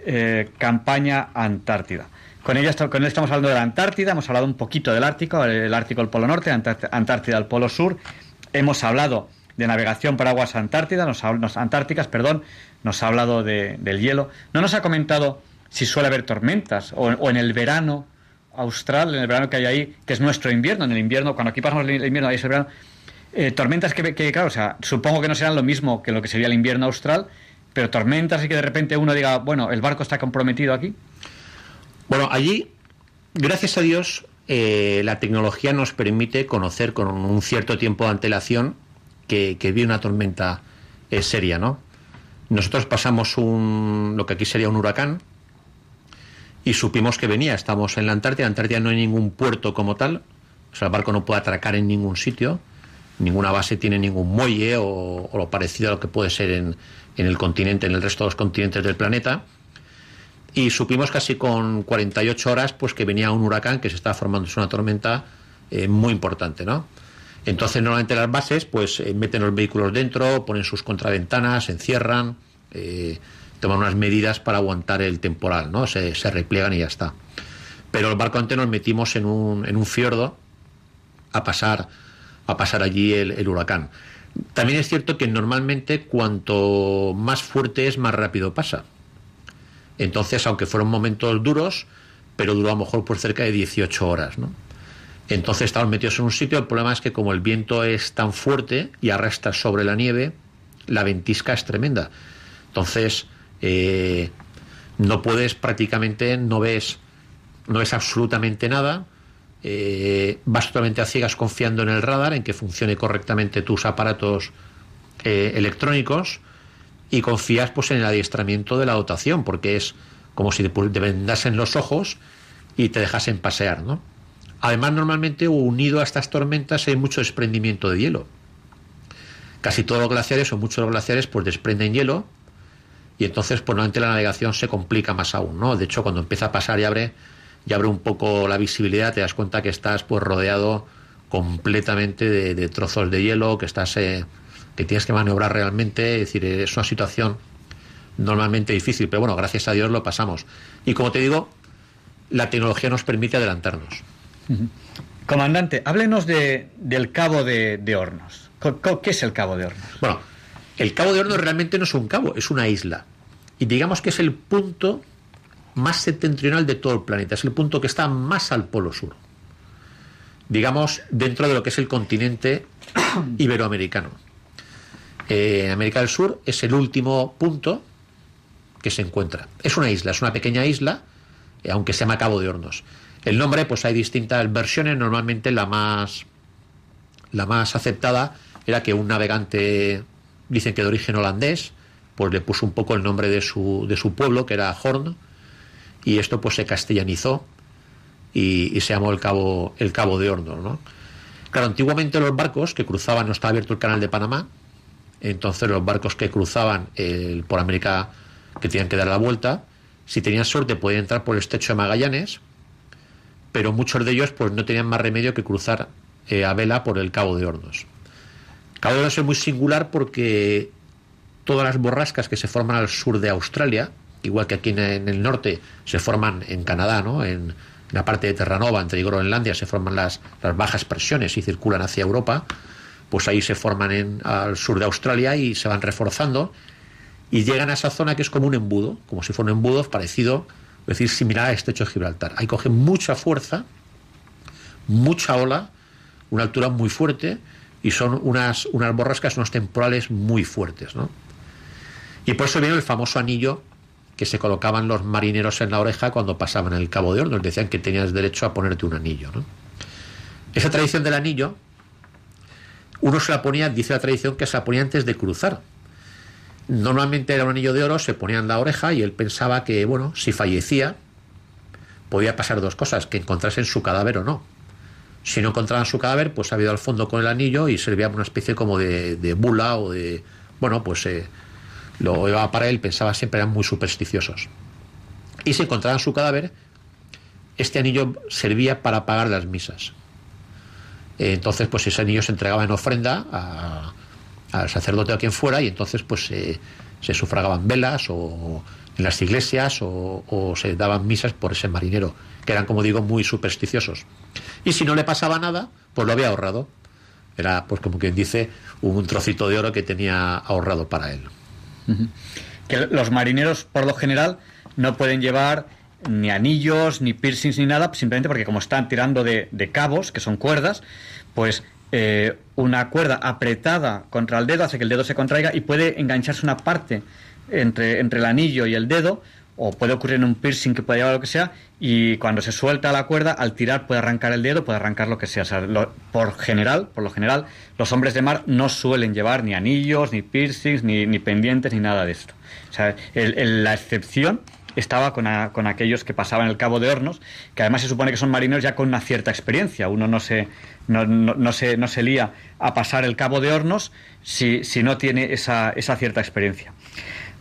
eh, campaña antártida. Con, ella, con él estamos hablando de la Antártida, hemos hablado un poquito del Ártico, el Ártico el Polo Norte, Antár- Antártida el Polo Sur, hemos hablado de navegación por aguas antártidas, nos, nos- antárticas, perdón, nos ha hablado de- del hielo. No nos ha comentado si suele haber tormentas o, en el verano austral, en el verano que hay ahí, que es nuestro invierno, en el invierno, cuando aquí pasamos el invierno, ahí es el verano, eh, tormentas que, que, claro, o sea, supongo que no serán lo mismo que lo que sería el invierno austral, pero tormentas y que de repente uno diga, bueno, el barco está comprometido aquí. Bueno, allí, gracias a Dios, eh, la tecnología nos permite conocer con un cierto tiempo de antelación que, que viene una tormenta eh, seria, ¿no? Nosotros pasamos un, lo que aquí sería un huracán y supimos que venía. Estamos en la Antártida. La Antártida no hay ningún puerto como tal. O sea, el barco no puede atracar en ningún sitio. Ninguna base tiene ningún muelle o, lo parecido a lo que puede ser en, en el continente, en el resto de los continentes del planeta y supimos casi con 48 horas pues que venía un huracán que se estaba formando es una tormenta eh, muy importante no entonces normalmente las bases pues eh, meten los vehículos dentro ponen sus contraventanas encierran eh, toman unas medidas para aguantar el temporal no se, se repliegan y ya está. Pero el barco antes nos metimos en un, en un fiordo a pasar a pasar allí el, el huracán. También es cierto que normalmente cuanto más fuerte es más rápido pasa. Entonces, aunque fueron momentos duros, pero duró a lo mejor por cerca de 18 horas, ¿no? Entonces estamos metidos en un sitio, el problema es que como el viento es tan fuerte y arrastra sobre la nieve, la ventisca es tremenda. Entonces, eh, no puedes prácticamente, no ves, no ves absolutamente nada, eh, vas totalmente a ciegas confiando en el radar, en que funcione correctamente tus aparatos eh, electrónicos, y confías pues en el adiestramiento de la dotación, porque es como si te, vendasen los ojos y te dejasen pasear, ¿no? Además, normalmente unido a estas tormentas hay mucho desprendimiento de hielo. Casi todos los glaciares o muchos glaciares pues desprenden hielo y entonces pues normalmente la navegación se complica más aún, ¿no? De hecho, cuando empieza a pasar y abre y abre un poco la visibilidad, te das cuenta que estás pues rodeado completamente de, de trozos de hielo, que estás eh, que tienes que maniobrar realmente, es decir, es una situación normalmente difícil, pero bueno, gracias a Dios lo pasamos. Y como te digo, la tecnología nos permite adelantarnos. Comandante, háblenos de, del Cabo de, de Hornos. ¿Qué es el Cabo de Hornos? Bueno, el Cabo de Hornos realmente no es un cabo, es una isla. Y digamos que es el punto más septentrional de todo el planeta, es el punto que está más al polo sur. Digamos, dentro de lo que es el continente [coughs] iberoamericano. Eh, América del Sur es el último punto que se encuentra. Es una isla, es una pequeña isla, eh, aunque se llama Cabo de Hornos. El nombre, pues hay distintas versiones, normalmente la más la más aceptada era que un navegante, dicen que de origen holandés, pues le puso un poco el nombre de su, de su pueblo, que era Horn, y esto pues se castellanizó y, se llamó el Cabo, el Cabo de Hornos, ¿no? Claro, antiguamente los barcos que cruzaban, no estaba abierto el canal de Panamá, entonces los barcos que cruzaban el- por América, que tenían que dar la vuelta, si tenían suerte podían entrar por el estrecho de Magallanes, pero muchos de ellos pues no tenían más remedio que cruzar eh, a vela por el Cabo de Hornos. Cabo de Hornos es muy singular porque todas las borrascas que se forman al sur de Australia, igual que aquí en, el norte se forman en Canadá, ¿no? en, en la parte de Terranova, entre Groenlandia, se forman las, las bajas presiones y circulan hacia Europa, pues ahí se forman en, al sur de Australia y se van reforzando y llegan a esa zona que es como un embudo, como si fuera un embudo parecido, es decir, similar a este hecho de Gibraltar. Ahí coge mucha fuerza, mucha ola, una altura muy fuerte y son unas, unas borrascas, unos temporales muy fuertes. ¿no? Y por eso viene el famoso anillo que se colocaban los marineros en la oreja cuando pasaban el Cabo de Hornos. Decían que tenías derecho a ponerte un anillo. ¿no? Esa tradición del anillo, uno se la ponía, dice la tradición, que se la ponía antes de cruzar. Normalmente era un anillo de oro, se ponía en la oreja y él pensaba que, bueno, si fallecía, podía pasar dos cosas, que encontrasen su cadáver o no. Si no encontraban su cadáver, pues había ido al fondo con el anillo y servía una especie como de, bula o de... Bueno, pues eh, lo llevaba para él, pensaba siempre eran muy supersticiosos. Y si encontraban su cadáver, este anillo servía para pagar las misas. Entonces, pues ese anillo se entregaba en ofrenda a- al sacerdote o a quien fuera y entonces pues se- sufragaban velas o en las iglesias o, se daban misas por ese marinero, que eran, como digo, muy supersticiosos. Y si no le pasaba nada, pues lo había ahorrado. Era, pues como quien dice, un trocito de oro que tenía ahorrado para él. Que los marineros, por lo general, no pueden llevar ni anillos, ni piercings, ni nada, simplemente porque como están tirando de cabos, que son cuerdas, pues eh, una cuerda apretada contra el dedo hace que el dedo se contraiga y puede engancharse una parte entre, entre el anillo y el dedo, o puede ocurrir en un piercing que pueda llevar lo que sea, y cuando se suelta la cuerda, al tirar puede arrancar el dedo, puede arrancar lo que sea. Por general, por lo general, los hombres de mar no suelen llevar ni anillos, ni piercings, ni, ni pendientes, ni nada de esto. O sea, la excepción estaba con, a- con aquellos que pasaban el Cabo de Hornos, que además se supone que son marineros ya con una cierta experiencia. Uno no se, no, no- no se, no se lía a pasar el Cabo de Hornos si, si no tiene esa, esa cierta experiencia.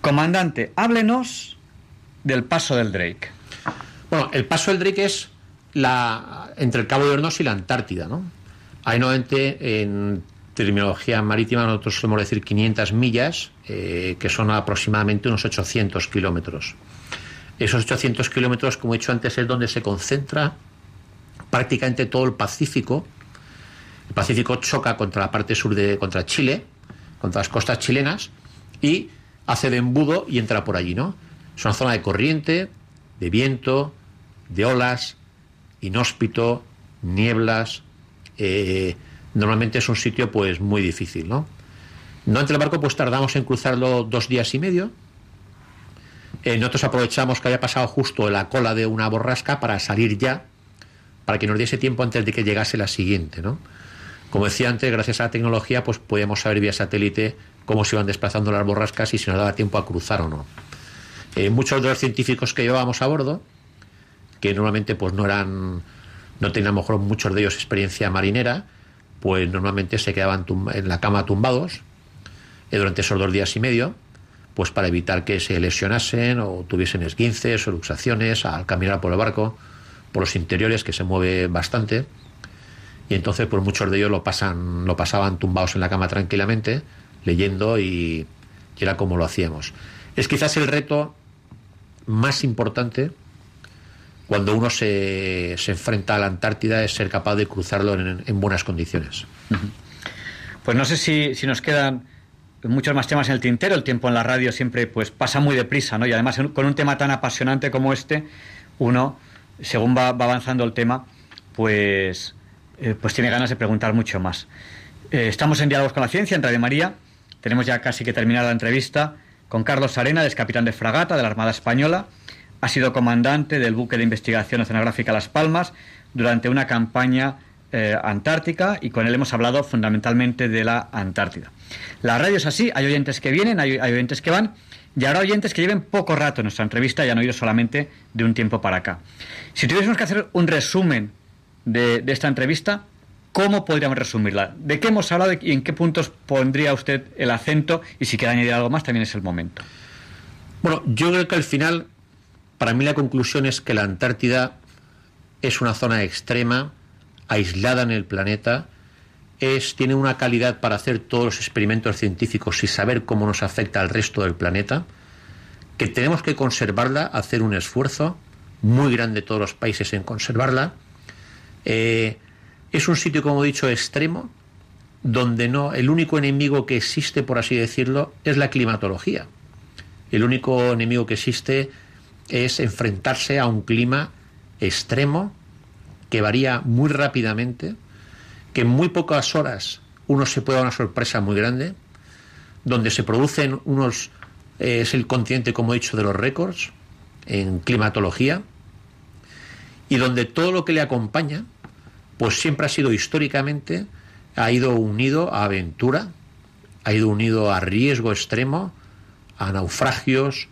Comandante, háblenos del paso del Drake. Bueno, el paso del Drake es la, entre el Cabo de Hornos y la Antártida, ¿no? Hay nuevamente en terminología marítima nosotros solemos decir 500 millas, eh, que son aproximadamente unos 800 kilómetros. Esos 800 kilómetros, como he dicho antes, es donde se concentra prácticamente todo el Pacífico. El Pacífico choca contra la parte sur de contra Chile, contra las costas chilenas y hace de embudo y entra por allí, ¿no? Es una zona de corriente, de viento, de olas, inhóspito, nieblas. eh, normalmente es un sitio pues muy difícil, ¿no? No entre el barco pues tardamos en cruzarlo dos días y medio. Eh, nosotros aprovechamos que había pasado justo la cola de una borrasca para salir ya, para que nos diese tiempo antes de que llegase la siguiente, ¿no? Como decía antes, gracias a la tecnología, pues podíamos saber vía satélite cómo se iban desplazando las borrascas y si nos daba tiempo a cruzar o no. Eh, muchos de los científicos que llevábamos a bordo, que normalmente pues no eran, no tenían a lo mejor muchos de ellos experiencia marinera, pues normalmente se quedaban en la cama tumbados eh, durante esos dos días y medio, pues para evitar que se lesionasen o tuviesen esguinces o luxaciones al caminar por el barco, por los interiores que se mueve bastante. Y entonces pues muchos de ellos lo pasan lo pasaban tumbados en la cama tranquilamente leyendo y, era como lo hacíamos. Es quizás el reto más importante cuando uno se, se enfrenta a la Antártida es ser capaz de cruzarlo en, en buenas condiciones. Pues no sé si, si nos quedan muchos más temas en el tintero. El tiempo en la radio siempre pues pasa muy deprisa, ¿no? Y además con un tema tan apasionante como este, uno, según va, va avanzando el tema, pues, eh, pues tiene ganas de preguntar mucho más. Eh, estamos en Diálogos con la Ciencia, en María. Tenemos ya casi que terminar la entrevista con Carlos Arena, es capitán de fragata de la Armada Española. Ha sido comandante del buque de investigación oceanográfica Las Palmas durante una campaña eh, antártica y con él hemos hablado fundamentalmente de la Antártida. La radio es así, hay oyentes que vienen, hay, oyentes que van y habrá oyentes que lleven poco rato en nuestra entrevista y han oído solamente de un tiempo para acá. Si tuviésemos que hacer un resumen de, de esta entrevista, ¿cómo podríamos resumirla? ¿De qué hemos hablado y en qué puntos pondría usted el acento? Y si quiere añadir algo más, también es el momento. Bueno, yo creo que al final, para mí la conclusión es que la Antártida es una zona extrema, aislada en el planeta, es, tiene una calidad para hacer todos los experimentos científicos y saber cómo nos afecta al resto del planeta, que tenemos que conservarla, hacer un esfuerzo muy grande todos los países en conservarla. Eh, es un sitio, como he dicho, extremo, donde no, el único enemigo que existe, por así decirlo, es la climatología. El único enemigo que existe es enfrentarse a un clima extremo que varía muy rápidamente, que en muy pocas horas uno se puede dar una sorpresa muy grande, donde se producen unos, eh, es el continente, como he dicho, de los récords en climatología, y donde todo lo que le acompaña, pues siempre ha sido históricamente, ha ido unido a aventura, ha ido unido a riesgo extremo, a naufragios,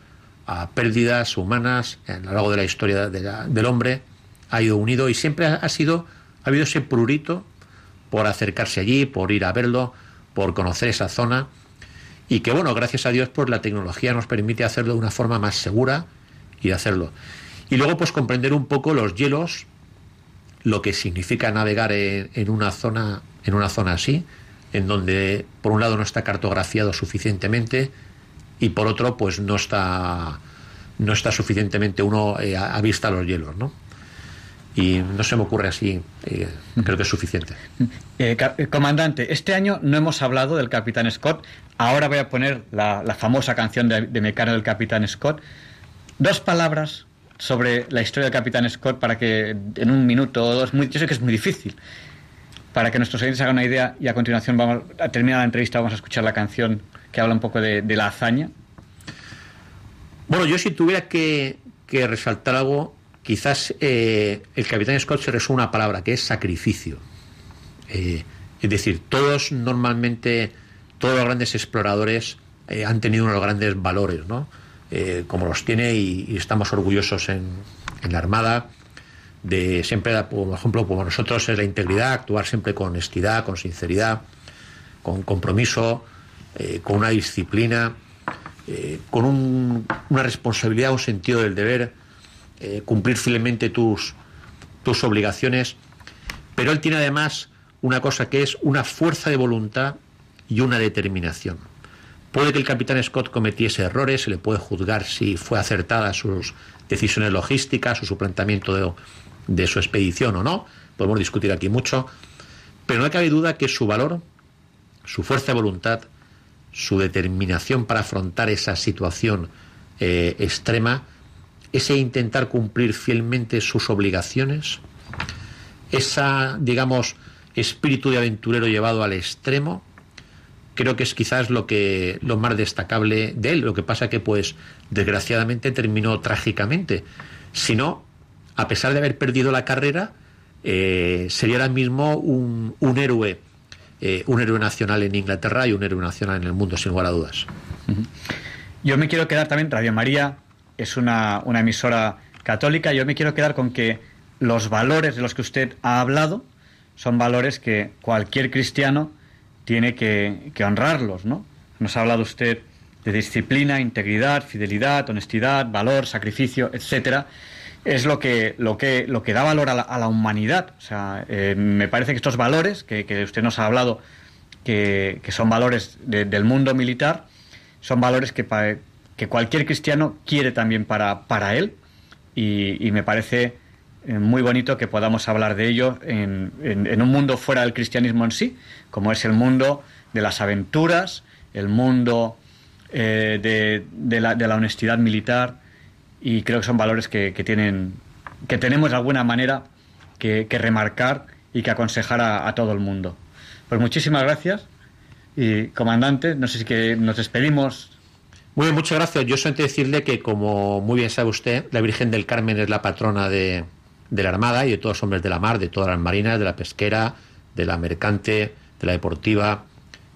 a pérdidas humanas a lo largo de la historia de la- del hombre, ha ido unido y siempre ha, sido, ha habido ese prurito por acercarse allí, por ir a verlo, por conocer esa zona y que bueno, gracias a Dios pues la tecnología nos permite hacerlo de una forma más segura y hacerlo. Y luego pues comprender un poco los hielos lo que significa navegar en, en una zona en una zona así, en donde por un lado no está cartografiado suficientemente y por otro pues no está no está suficientemente uno eh, a, a vista los hielos, ¿no? Y no se me ocurre así, eh, creo que es suficiente. Eh, eh, comandante, este año no hemos hablado del Capitán Scott. Ahora voy a poner la, la famosa canción de, de Mecano del Capitán Scott. Dos palabras sobre la historia del Capitán Scott para que en un minuto o dos, muy, yo sé que es muy difícil, para que nuestros oyentes hagan una idea y a continuación vamos a terminar la entrevista vamos a escuchar la canción que habla un poco de, de la hazaña. Bueno, yo si tuviera que, que resaltar algo, quizás eh, el Capitán Scott se resume una palabra, que es sacrificio. Eh, es decir, todos normalmente, todos los grandes exploradores eh, han tenido unos grandes valores, ¿no? Como los tiene y, estamos orgullosos en, la Armada de siempre, por ejemplo, como nosotros es la integridad, actuar siempre con honestidad, con sinceridad, con compromiso, con una disciplina, con un- una responsabilidad, un sentido del deber, eh, cumplir fielmente tus, tus obligaciones. Pero él tiene además una cosa que es una fuerza de voluntad y una determinación. Puede que el capitán Scott cometiese errores, se le puede juzgar si fue acertada sus decisiones logísticas, su planteamiento de, de su expedición o no. Podemos discutir aquí mucho. Pero no cabe duda que su valor, su fuerza de voluntad, su determinación para afrontar esa situación eh, extrema, ese intentar cumplir fielmente sus obligaciones, esa, digamos, espíritu de aventurero llevado al extremo, creo que es quizás lo que lo más destacable de él. Lo que pasa que, pues, desgraciadamente terminó trágicamente. Si no, a pesar de haber perdido la carrera, eh, sería ahora mismo un, un héroe, eh, un héroe nacional en Inglaterra y un héroe nacional en el mundo, sin lugar a dudas. Yo me quiero quedar también, Radio María es una, una emisora católica, yo me quiero quedar con que los valores de los que usted ha hablado son valores que cualquier cristiano tiene que, que honrarlos, ¿no? Nos ha hablado usted de disciplina, integridad, fidelidad, honestidad, valor, sacrificio, etcétera. Es lo que, lo que, lo que da valor a la, a la humanidad. O sea, eh, me parece que estos valores que, que usted nos ha hablado, que, que son valores de- del mundo militar, son valores que, que cualquier cristiano quiere también para, para él y, me parece eh, muy bonito que podamos hablar de ello en, en- en un mundo fuera del cristianismo en sí, como es el mundo de las aventuras, el mundo eh, de, de la, de la honestidad militar y creo que son valores que, que tienen que tenemos de alguna manera que, que remarcar y que aconsejar a, a todo el mundo. Pues muchísimas gracias y comandante, no sé si que nos despedimos. Muy bien, muchas gracias. Yo solamente decirle que, como muy bien sabe usted, la Virgen del Carmen es la patrona de, de la Armada y de todos los hombres de la mar, de todas las marinas, de la pesquera, de la mercante, de la deportiva,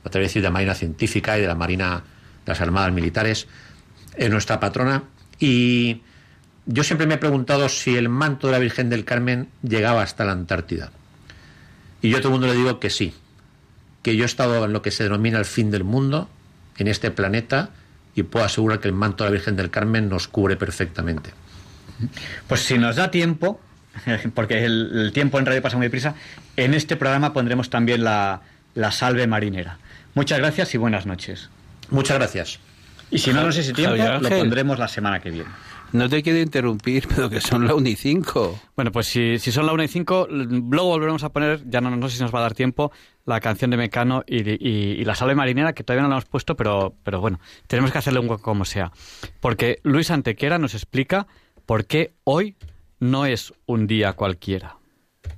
a través de la Marina Científica y de la Marina de las Armadas Militares. Es nuestra patrona. Y yo siempre me he preguntado si el manto de la Virgen del Carmen llegaba hasta la Antártida. Y yo a todo el mundo le digo que sí, que yo he estado en lo que se denomina el fin del mundo, en este planeta, y puedo asegurar que el manto de la Virgen del Carmen nos cubre perfectamente. Pues si nos da tiempo, [laughs] porque el, el tiempo en radio pasa muy deprisa, en este programa pondremos también la, la salve marinera. Muchas gracias y buenas noches. Muchas gracias. Y si no nos ese tiempo, lo pondremos la semana que viene. No te quiero interrumpir, [laughs] pero que son la 1 y 5. Bueno, pues si, si son la 1 y 5, luego volveremos a poner, ya no, no sé si nos va a dar tiempo, la canción de Mecano y, y- la salve marinera, que todavía no la hemos puesto, pero, pero bueno, tenemos que hacerle un hueco como sea. Porque Luis Antequera nos explica por qué hoy no es un día cualquiera.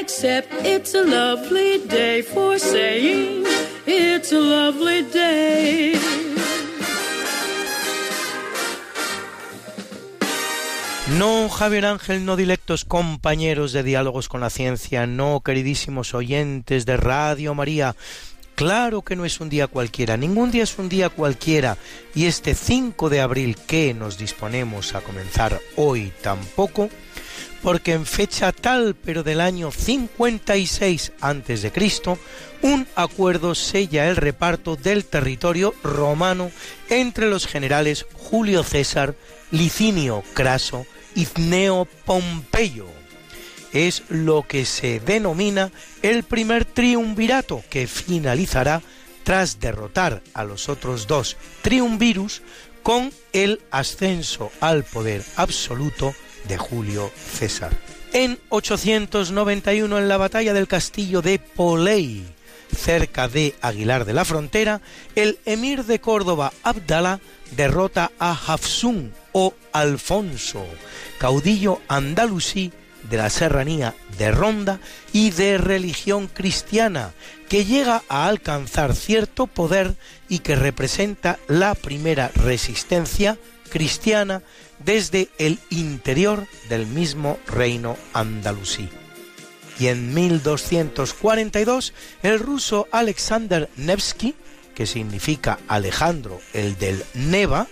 Except it's a lovely day for saying it's a lovely day. No, Javier Ángel, no directos compañeros de diálogos con la ciencia, no, queridísimos oyentes de Radio María. Claro que no es un día cualquiera, ningún día es un día cualquiera. Y este 5 de abril que nos disponemos a comenzar hoy tampoco, porque en fecha tal, pero del año 56 antes de Cristo, un acuerdo sella el reparto del territorio romano entre los generales Julio César, Licinio Craso y Cneo Pompeyo. Es lo que se denomina el primer triunvirato que finalizará tras derrotar a los otros dos triunvirus con el ascenso al poder absoluto de Julio César. En 891, en la batalla del castillo de Polei, cerca de Aguilar de la Frontera, el emir de Córdoba, Abdala, derrota a Hafsun o Alfonso, caudillo andalusí de la serranía de Ronda y de religión cristiana, que llega a alcanzar cierto poder y que representa la primera resistencia cristiana desde el interior del mismo reino andalusí. Y en 1242 el ruso Alexander Nevsky, que significa Alejandro el del Neva,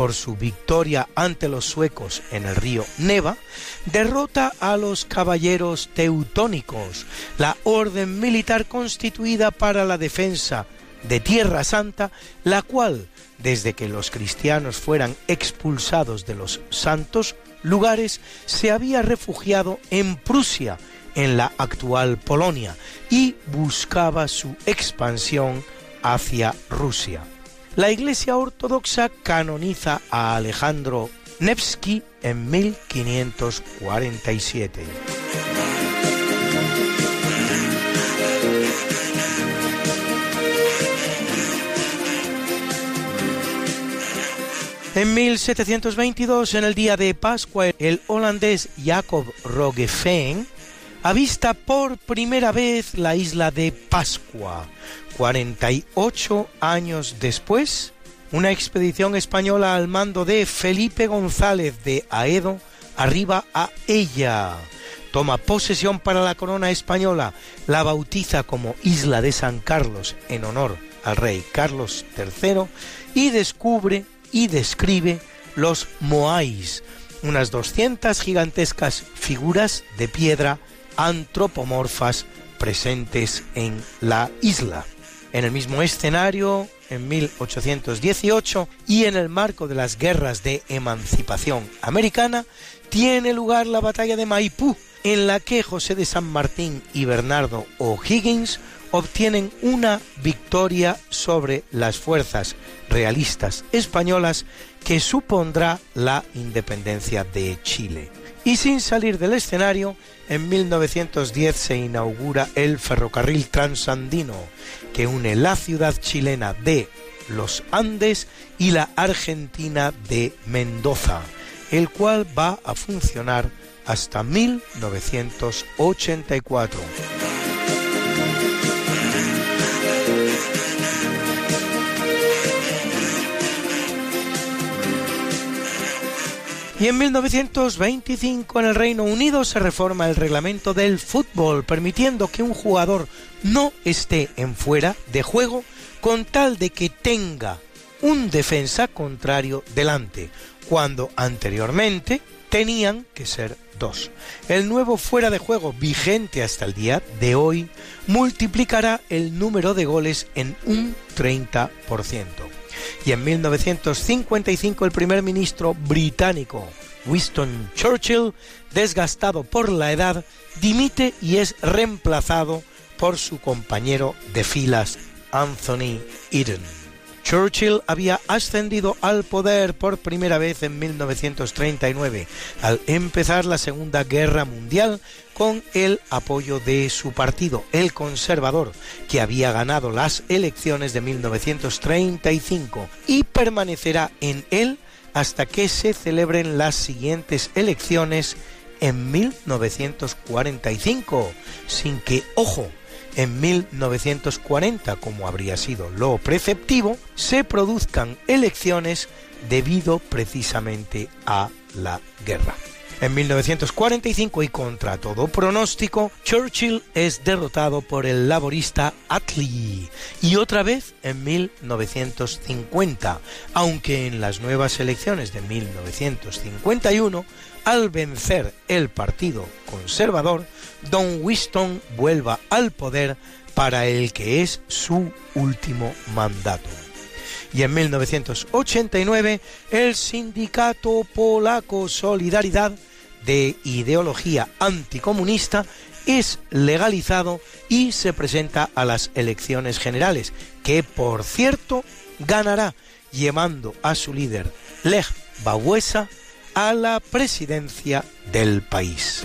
por su victoria ante los suecos en el río Neva, derrota a los caballeros teutónicos, la orden militar constituida para la defensa de Tierra Santa, la cual, desde que los cristianos fueran expulsados de los santos lugares, se había refugiado en Prusia, en la actual Polonia, y buscaba su expansión hacia Rusia. La Iglesia Ortodoxa canoniza a Alejandro Nevsky en 1547. En 1722, en el día de Pascua, el holandés Jacob Roggeveen avista por primera vez la isla de Pascua. 48 años después, una expedición española al mando de Felipe González de Aedo arriba a ella. Toma posesión para la corona española, la bautiza como Isla de San Carlos en honor al rey Carlos III y descubre y describe los Moais, unas 200 gigantescas figuras de piedra antropomorfas presentes en la isla. En el mismo escenario, en 1818, y en el marco de las guerras de emancipación americana, tiene lugar la batalla de Maipú, en la que José de San Martín y Bernardo O'Higgins obtienen una victoria sobre las fuerzas realistas españolas que supondrá la independencia de Chile. Y sin salir del escenario, en 1910 se inaugura el ferrocarril transandino que une la ciudad chilena de los Andes y la Argentina de Mendoza, el cual va a funcionar hasta 1984. Y en 1925 en el Reino Unido se reforma el reglamento del fútbol, permitiendo que un jugador no esté en fuera de juego con tal de que tenga un defensa contrario delante, cuando anteriormente tenían que ser dos. El nuevo fuera de juego vigente hasta el día de hoy multiplicará el número de goles en un 30% y en 1955 el primer ministro británico Winston Churchill, desgastado por la edad, dimite y es reemplazado por su compañero de filas Anthony Eden. Churchill había ascendido al poder por primera vez en 1939, al empezar la Segunda Guerra Mundial con el apoyo de su partido, el conservador, que había ganado las elecciones de 1935 y permanecerá en él hasta que se celebren las siguientes elecciones en 1945, sin que, ojo, en 1940, como habría sido lo preceptivo, se produzcan elecciones debido precisamente a la guerra. En 1945 y contra todo pronóstico, Churchill es derrotado por el laborista Attlee y otra vez en 1950, aunque en las nuevas elecciones de 1951, al vencer el Partido Conservador, Don Winston vuelva al poder para el que es su último mandato y en 1989 el sindicato polaco Solidaridad de ideología anticomunista es legalizado y se presenta a las elecciones generales, que por cierto ganará llevando a su líder Lech Wałęsa a la presidencia del país.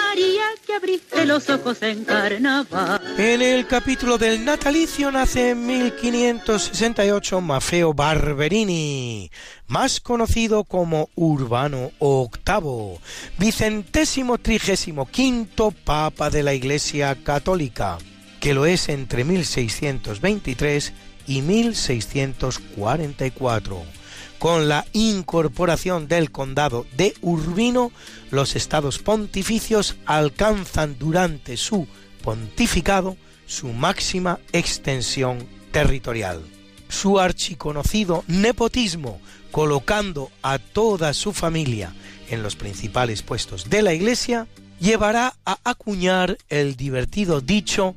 que los ojos en. En el capítulo del natalicio nace en 1568 Maffeo Barberini, más conocido como Urbano VIII, vicentésimo trigésimo quinto Papa de la Iglesia Católica, que lo es entre 1623 y 1644. Con la incorporación del condado de Urbino, los estados pontificios alcanzan durante su pontificado su máxima extensión territorial. Su archiconocido nepotismo, colocando a toda su familia en los principales puestos de la Iglesia, llevará a acuñar el divertido dicho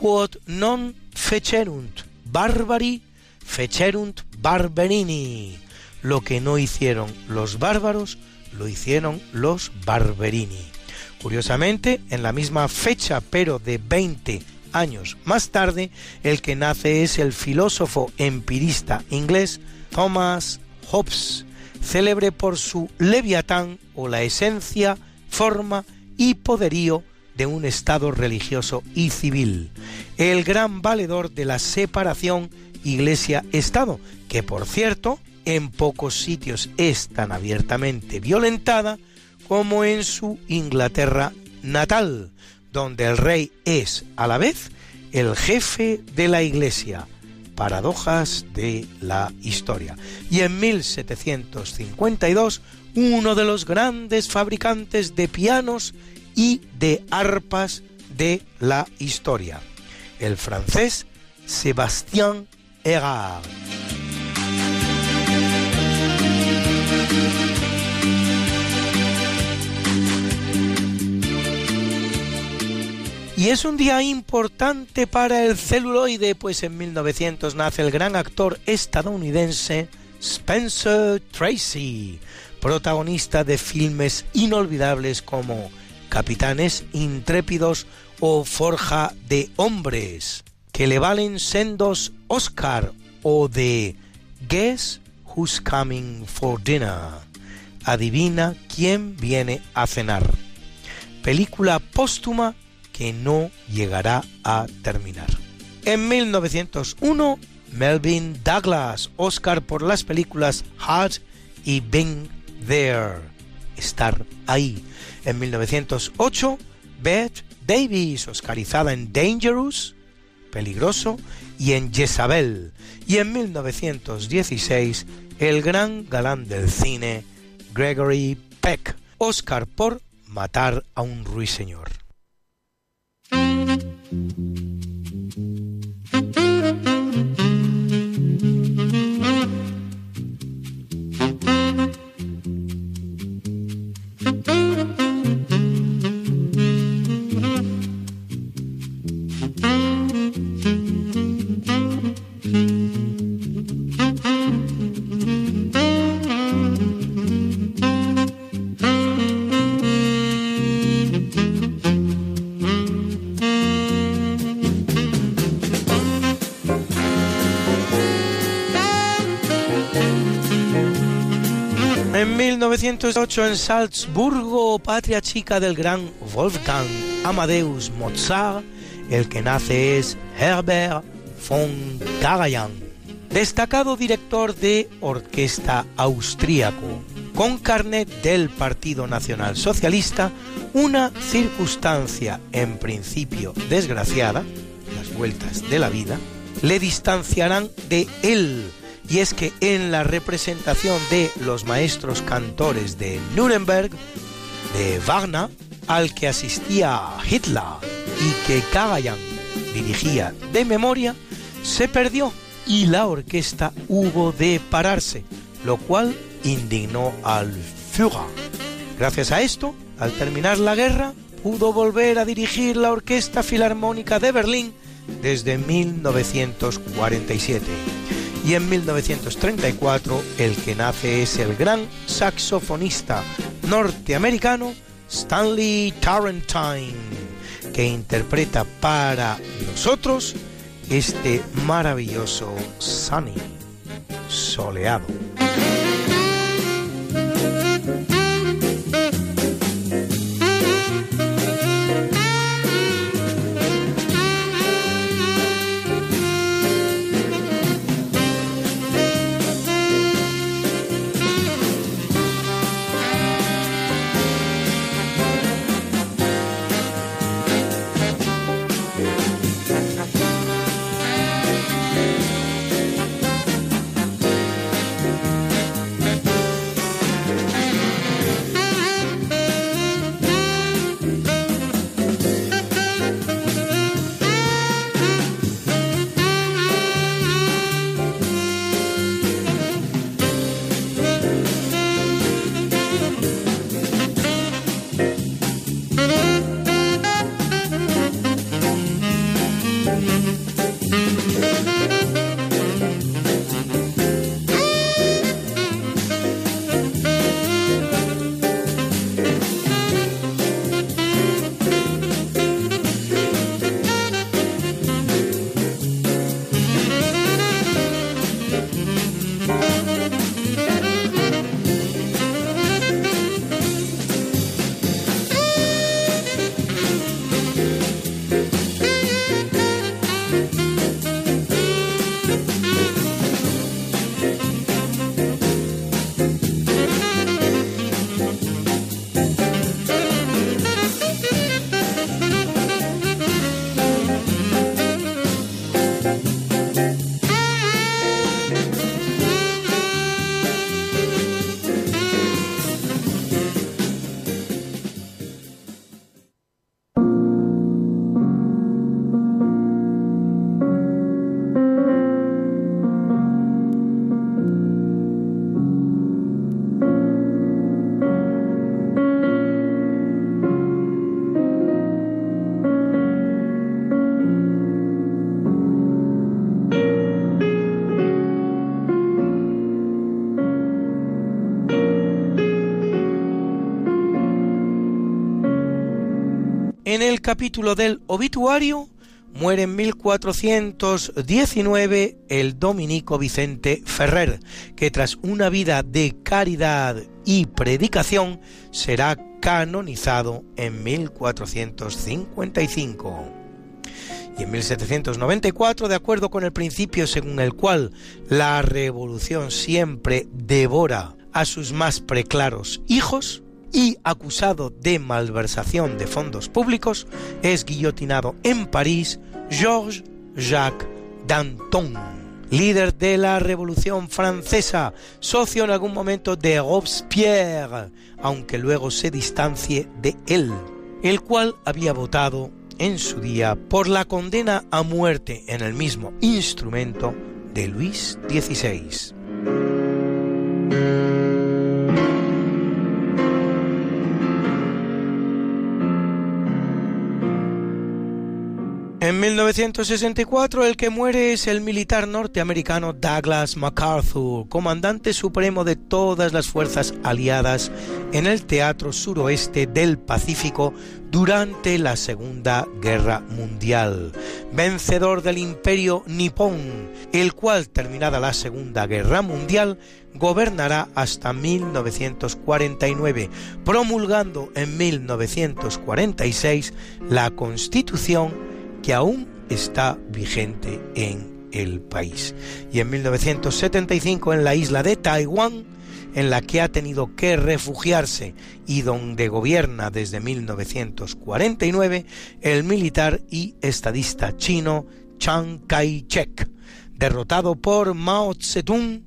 quod non fecerunt barbari fecerunt barberini. Lo que no hicieron los bárbaros, lo hicieron los barberini. Curiosamente, en la misma fecha, pero de 20 años más tarde, el que nace es el filósofo empirista inglés Thomas Hobbes, célebre por su Leviatán o la esencia, forma y poderío de un Estado religioso y civil, el gran valedor de la separación Iglesia-Estado, que por cierto en pocos sitios es tan abiertamente violentada como en su Inglaterra natal, donde el rey es a la vez el jefe de la Iglesia. Paradojas de la historia. Y en 1752, uno de los grandes fabricantes de pianos y de arpas de la historia, el francés Sébastien Erard. Y es un día importante para el celuloide, pues en 1900 nace el gran actor estadounidense Spencer Tracy, protagonista de filmes inolvidables como Capitanes Intrépidos o Forja de Hombres, que le valen sendos Oscar o de Guess Who's Coming for Dinner. Adivina quién viene a cenar. Película póstuma que no llegará a terminar. En 1901, Melvin Douglas, Oscar por las películas Hard y Being There, estar ahí. En 1908, Bette Davis, oscarizada en Dangerous, Peligroso, y en Jezabel. Y en 1916, el gran galán del cine, Gregory Peck, Oscar por matar a un ruiseñor. 1908 en Salzburgo, patria chica del gran Wolfgang Amadeus Mozart, el que nace es Herbert von Karajan, destacado director de orquesta austríaco, con carnet del Partido Nacional Socialista, una circunstancia en principio desgraciada, las vueltas de la vida, le distanciarán de él. Y es que en la representación de los maestros cantores de Nuremberg, de Wagner, al que asistía Hitler y que Karajan dirigía de memoria, se perdió y la orquesta hubo de pararse, lo cual indignó al Führer. Gracias a esto, al terminar la guerra, pudo volver a dirigir la Orquesta Filarmónica de Berlín desde 1947. Y en 1934 el que nace es el gran saxofonista norteamericano Stanley Tarrantine, que interpreta para nosotros este maravilloso Sunny, soleado. Capítulo del obituario muere en 1419 el dominico Vicente Ferrer, que tras una vida de caridad y predicación será canonizado en 1455. Y en 1794, de acuerdo con el principio según el cual la revolución siempre devora a sus más preclaros hijos, y acusado de malversación de fondos públicos, es guillotinado en París Georges Jacques Danton, líder de la Revolución Francesa, socio en algún momento de Robespierre, aunque luego se distancie de él, el cual había votado en su día por la condena a muerte en el mismo instrumento de Luis XVI. En 1964 el que muere es el militar norteamericano Douglas MacArthur, comandante supremo de todas las fuerzas aliadas en el teatro suroeste del Pacífico durante la Segunda Guerra Mundial, vencedor del imperio nipón, el cual terminada la Segunda Guerra Mundial gobernará hasta 1949, promulgando en 1946 la Constitución que aún está vigente en el país. Y en 1975 en la isla de Taiwán, en la que ha tenido que refugiarse y donde gobierna desde 1949 el militar y estadista chino Chiang Kai-shek, derrotado por Mao Zedong,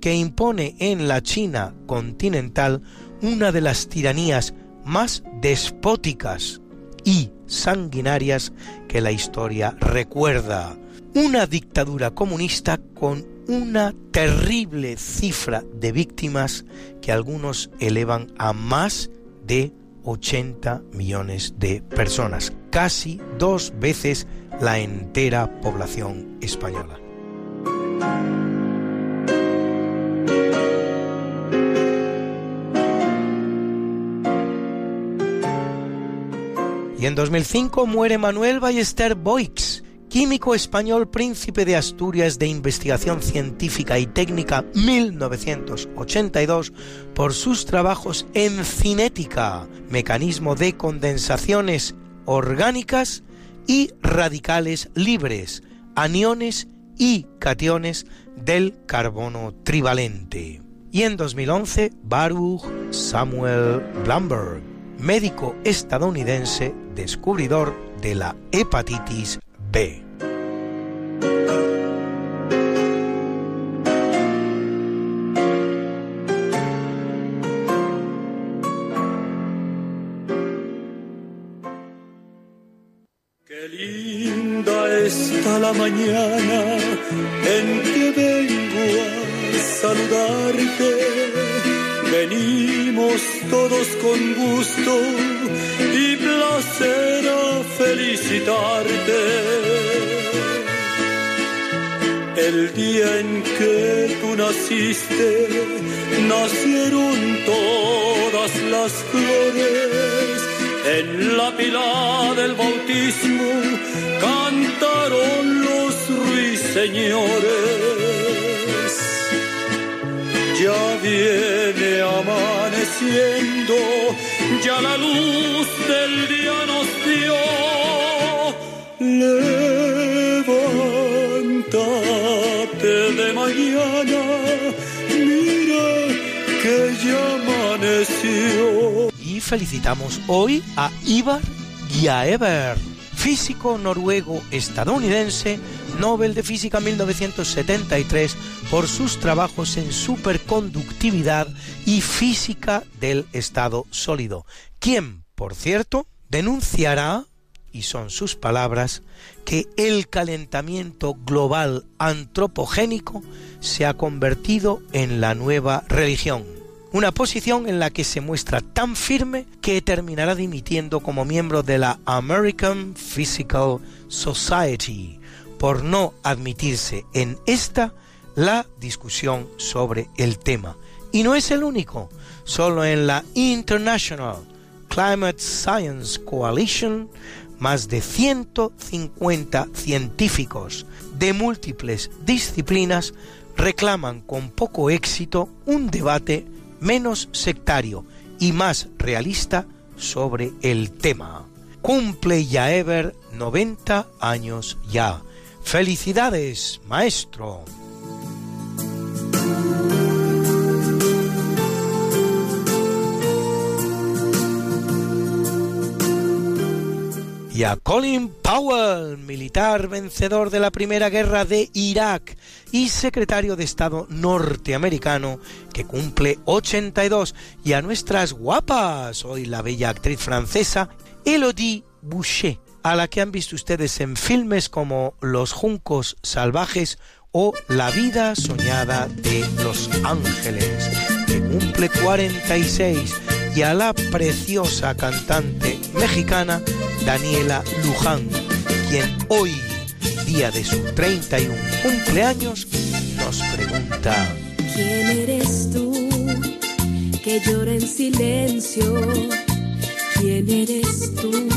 que impone en la China continental una de las tiranías más despóticas y sanguinarias que la historia recuerda. Una dictadura comunista con una terrible cifra de víctimas que algunos elevan a más de 80 millones de personas, casi dos veces la entera población española. En 2005 muere Manuel Ballester Boix, químico español príncipe de Asturias de investigación científica y técnica 1982 por sus trabajos en cinética, mecanismo de condensaciones orgánicas y radicales libres, aniones y cationes del carbono trivalente. Y en 2011 Baruch Samuel Blumberg, médico estadounidense descubridor de la hepatitis B. Qué linda está la mañana naciste, nacieron todas las flores. En la pila del bautismo cantaron los ruiseñores. Ya viene amaneciendo, ya la luz del día nos felicitamos hoy a Ivar Giaever, físico noruego estadounidense, Nobel de Física 1973 por sus trabajos en superconductividad y física del estado sólido, quien, por cierto, denunciará, y son sus palabras, que el calentamiento global antropogénico se ha convertido en la nueva religión. Una posición en la que se muestra tan firme que terminará dimitiendo como miembro de la American Physical Society por no admitirse en esta la discusión sobre el tema. Y no es el único, solo en la International Climate Science Coalition, más de 150 científicos de múltiples disciplinas reclaman con poco éxito un debate menos sectario y más realista sobre el tema. Cumple Yaever 90 años ya. Felicidades, maestro. Y a Colin Powell, militar vencedor de la Primera Guerra de Irak y secretario de Estado norteamericano que cumple 82, y a nuestras guapas, hoy la bella actriz francesa Elodie Boucher, a la que han visto ustedes en filmes como Los Juncos Salvajes o La vida soñada de los ángeles, que cumple 46, y a la preciosa cantante mexicana Daniela Luján, quien hoy, día de su 31 cumpleaños, nos pregunta... ¿Quién eres tú que llora en silencio? ¿Quién eres tú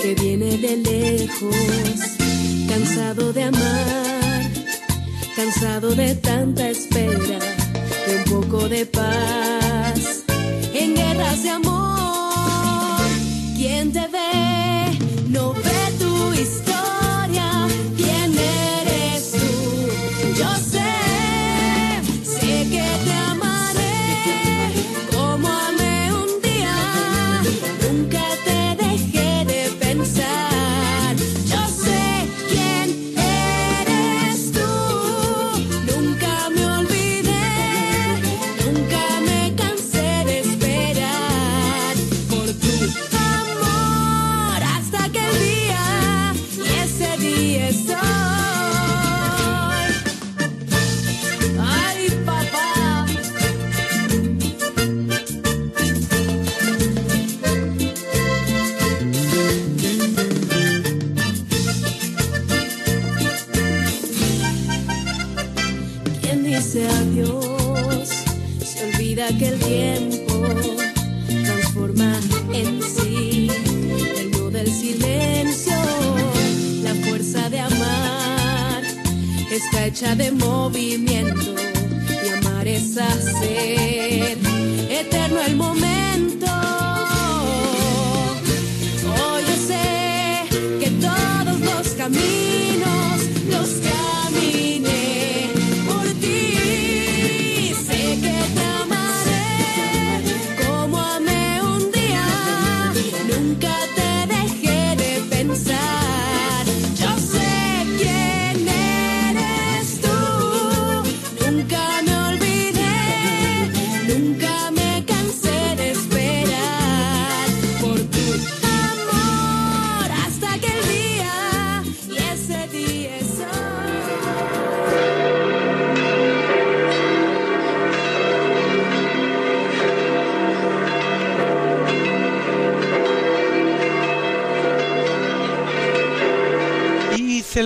que viene de lejos, cansado de amar, cansado de tanta espera, de un poco de paz, en guerras de amor? ¿Quién te ve?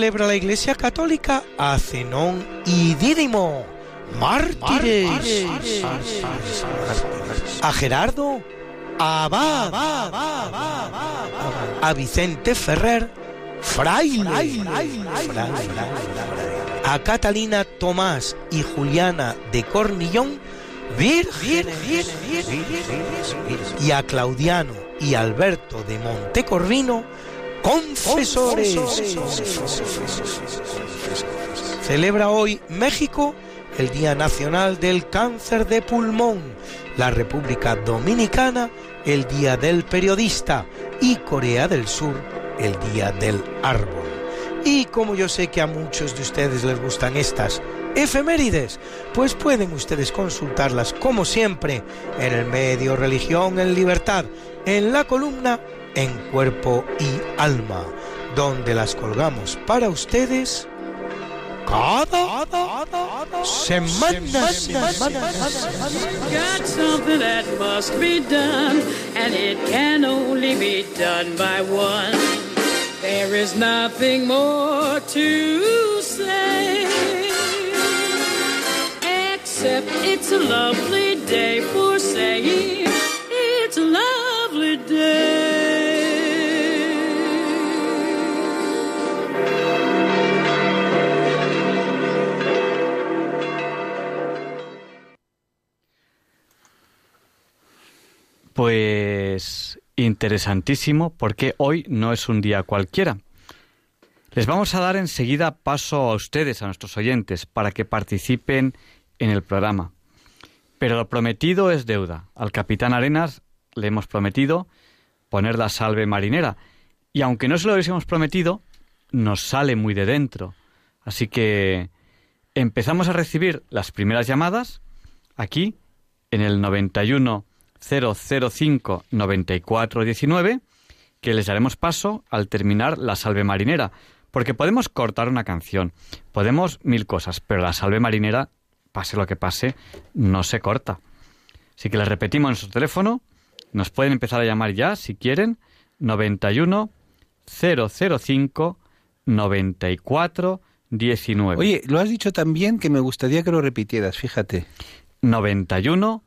Celebra la Iglesia Católica a Zenón y Dídimo, mártires. A Gerardo Abad. A Vicente Ferrer, fraile. A Catalina Tomás y Juliana de Cornillón, vírgenes. Y a Claudiano y Alberto de Montecorvino, confesores. Celebra hoy México el Día Nacional del Cáncer de Pulmón, la República Dominicana el Día del Periodista y Corea del Sur el Día del Árbol. Y como yo sé que a muchos de ustedes les gustan estas efemérides, pues pueden ustedes consultarlas como siempre en el medio Religión en Libertad, en la columna En Cuerpo y Alma, donde las colgamos para ustedes cada semana. Got something that must be done, and it can only be done by one. There is nothing more to say, except it's a lovely day for saying Pues interesantísimo porque hoy no es un día cualquiera. Les vamos a dar enseguida paso a ustedes, a nuestros oyentes, para que participen en el programa. Pero lo prometido es deuda. Al capitán Arenas le hemos prometido poner la salve marinera. Y aunque no se lo hubiésemos prometido, nos sale muy de dentro. Así que empezamos a recibir las primeras llamadas aquí en el 91 005 94 19 que les daremos paso al terminar la salve marinera, porque podemos cortar una canción, podemos mil cosas, pero la salve marinera, pase lo que pase, no se corta. Así que les repetimos nuestro teléfono, nos pueden empezar a llamar ya si quieren, 91 005 94 19. Oye, lo has dicho también que me gustaría que lo repitieras, fíjate. 91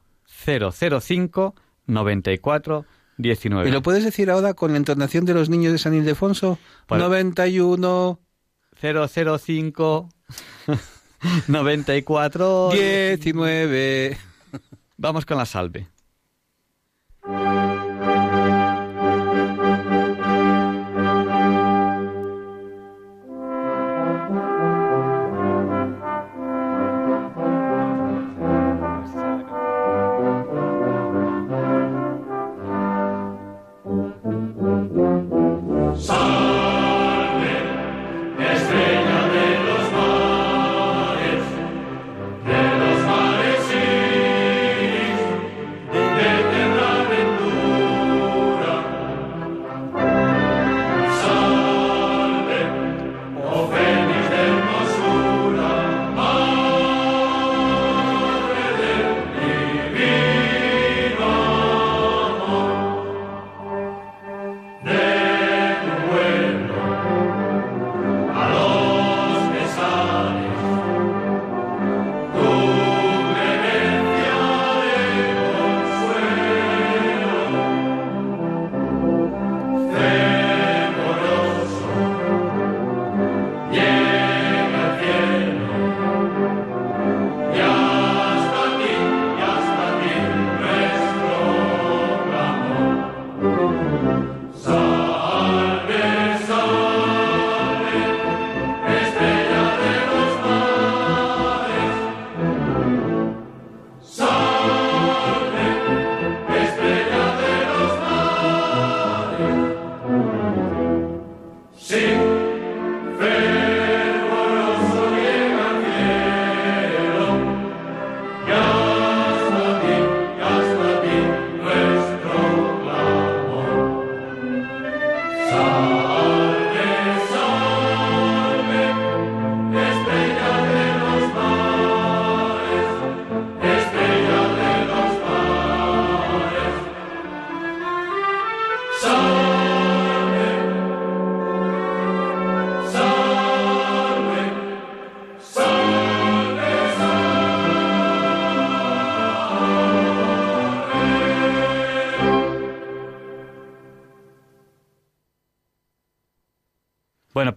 005 94 19. ¿Y lo puedes decir ahora con la entonación de los niños de San Ildefonso? Pues- 91 005 94 19. Vamos con la salve.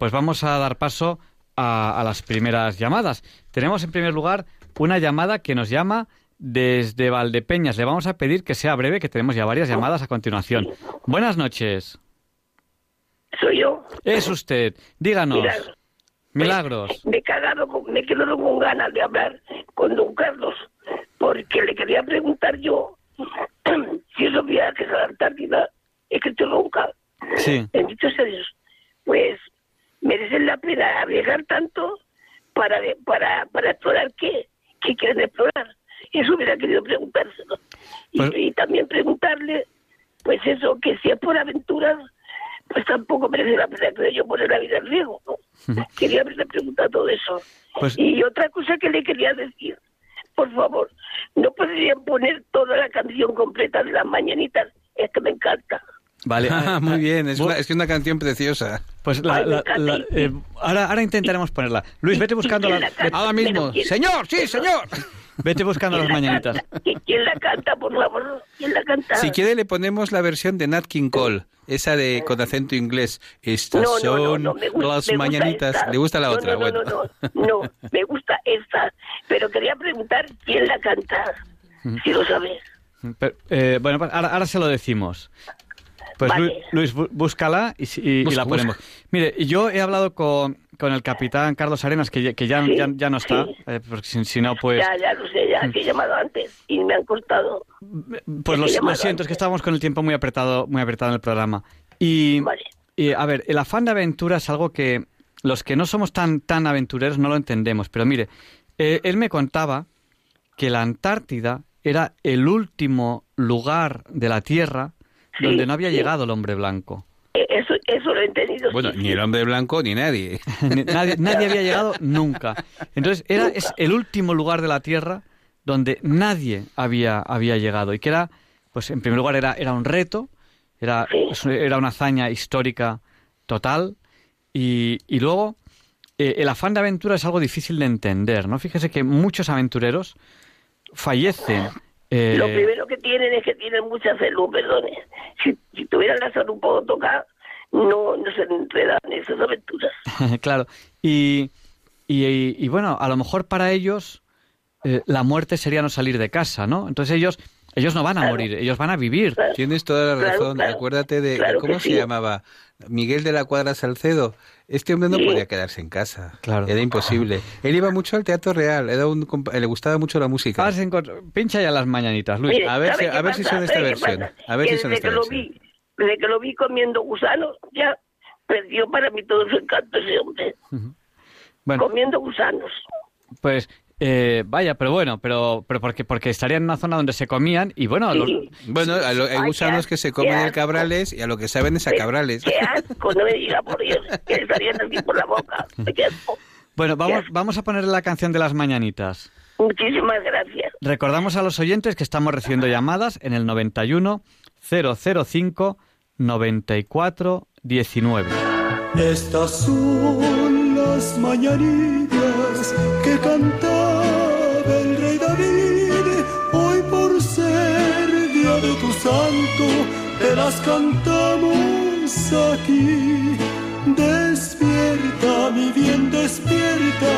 Pues vamos a dar paso a, a las primeras llamadas. Tenemos en primer lugar una llamada que nos llama desde Valdepeñas. Le vamos a pedir que sea breve, que tenemos ya varias llamadas a continuación. Buenas noches. Soy yo. Es usted. Díganos. Milagros. Milagros. Me he cagado, con- me quedo con ganas de hablar con don Carlos, porque le quería preguntar yo [clears throat] si esos viajes a la Antártida, es que estoy ronca, Sí. bendito sea Dios, pues merecen la pena viajar tanto para para para explorar qué, qué quieren explorar. Eso hubiera querido preguntárselo. Y, y también preguntarle, pues eso, que si es por aventuras, pues tampoco merece la pena, creo yo, poner la vida en riesgo. ¿no? Quería haberle preguntado todo eso. Pues- Y otra cosa que le quería decir, por favor, ¿no podrían poner toda la canción completa de las mañanitas? Es que me encanta. Vale. [laughs] Ah, muy bien, es una, es que una canción preciosa. Pues la- la- la- eh, ahora, ahora intentaremos ponerla. Luis, vete buscando ¿Y quién la, la canta? Ahora mismo. Pero ¿quién- Señor, sí, señor. vete buscando las ¿Quién la mañanitas. ¿Quién la canta, por favor? ¿Quién la canta? Si quiere le ponemos la versión de Nat King Cole, esa de con acento inglés. Estas no, no, no, son no, me gusta, las mañanitas. esta. ¿Le gusta la otra? No, no, bueno. no, no, no, me gusta esta, pero quería preguntar quién la canta, si lo sabes. Pero, eh, bueno, pues ahora, ahora se lo decimos. Pues Vale. Luis, búscala y, la ponemos. Mire, yo he hablado con, con el capitán Carlos Arenas, que, ya- que ya, Sí, ya, ya no está, sí. eh, porque si, si no, pues... Ya, ya lo sé, ya, que he llamado antes y me han costado. Pues lo, lo siento, es que estábamos con el tiempo muy apretado, muy apretado en el programa. Y, Vale. y, a ver, el afán de aventura es algo que los que no somos tan, tan aventureros no lo entendemos. Pero mire, eh, él me contaba que la Antártida era el último lugar de la Tierra Sí, donde no había sí. llegado el hombre blanco. Eh, Eso, eso lo he entendido. Bueno, sí, ni el hombre blanco ni nadie. [laughs] Nadie, nadie había llegado nunca. Entonces, era es el último lugar de la Tierra donde nadie había, había llegado. Y que era, pues en primer lugar, era, era un reto, era, era una hazaña histórica total. Y, y luego, eh, el afán de aventura es algo difícil de entender, ¿no? Fíjese que muchos aventureros fallecen. Eh, Lo primero que tienen es que tienen mucha salud, perdone. Si, si tuvieran la salud un poco tocada, no, no se enredan en esas aventuras. [laughs] claro. Y, y, y bueno, a lo mejor para ellos eh, la muerte sería no salir de casa, ¿no? Entonces ellos, ellos no van a morir, ellos van a vivir. Tienes toda la razón. claro. Acuérdate de Claro cómo se sí. llamaba Miguel de la Cuadra Salcedo. Este hombre no Sí. podía quedarse en casa. Claro. Era imposible. Él iba mucho al teatro real. Era un compa- le gustaba mucho la música. Pincha ya las mañanitas, Luis. Mire, a ver ¿sabe si- a ver si son esta ¿Sabe qué versión. A ver si son desde esta que lo versión. vi, desde que lo vi comiendo gusanos, ya perdió para mí todo su encanto ese hombre. Bueno. Comiendo gusanos. Pues eh, vaya, pero bueno, pero pero porque porque estarían en una zona donde se comían y bueno, los- Bueno, a lo- hay Ay, gusanos qué que se comen el cabrales y a lo que saben es a cabrales. Qué asco, no me diga por Dios, que le salían así por la boca. Qué asco. bueno, vamos vamos a poner la canción de las mañanitas. Muchísimas gracias. Recordamos a los oyentes que estamos recibiendo llamadas en el 91 005 94 19. Estas son las mañanitas que cantaba día de tu santo, te las cantamos aquí. Despierta, mi bien, despierta.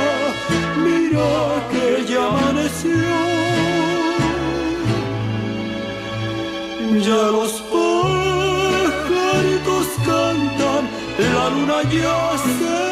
Mira que ya amaneció. Ya los pajaritos cantan, la luna ya se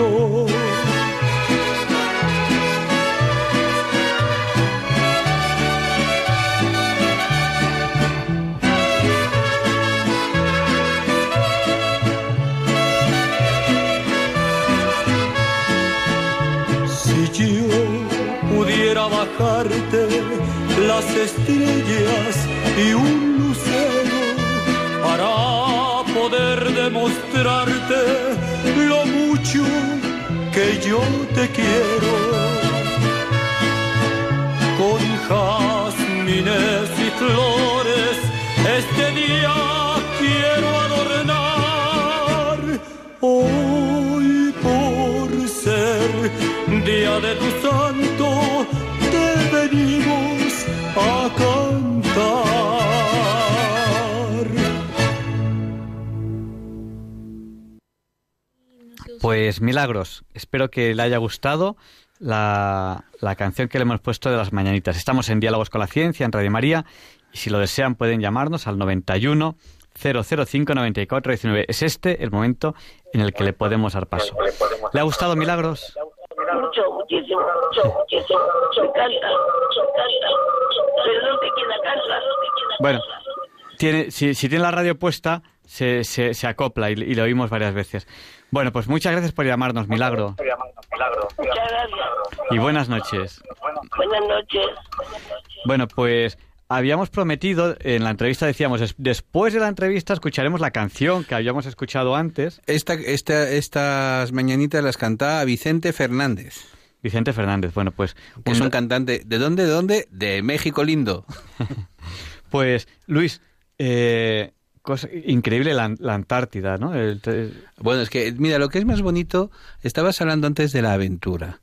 Las estrellas y un lucero para poder demostrarte lo mucho que yo te quiero. Con jazmines y flores este día quiero adornar. Hoy por ser día de tu santo Pues milagros, espero que le haya gustado la, la canción que le hemos puesto de las mañanitas. Estamos en Diálogos con la Ciencia, en Radio María, y si lo desean pueden llamarnos al 91 005 94 19. Es este el momento en el que le podemos dar paso. ¿Le ha gustado Milagros? Mucho, muchísimo, mucho, muchísimo. No te queda casa, no te queda Bueno, tiene, si, si tiene la radio puesta, se, se, se acopla y, y lo oímos varias veces. Bueno, pues muchas gracias por llamarnos, Milagro. Muchas gracias. Y buenas noches. Buenas noches. Bueno, pues habíamos prometido, en la entrevista decíamos, es- después de la entrevista escucharemos la canción que habíamos escuchado antes. Esta, esta, estas mañanitas las cantaba Vicente Fernández. Vicente Fernández, bueno, pues... Que es un cantante. ¿De dónde, de dónde? De México lindo. [laughs] Pues, Luis, eh, cosa increíble la, la Antártida, ¿no? El- el- Bueno, es que, mira, lo que es más bonito, estabas hablando antes de la aventura.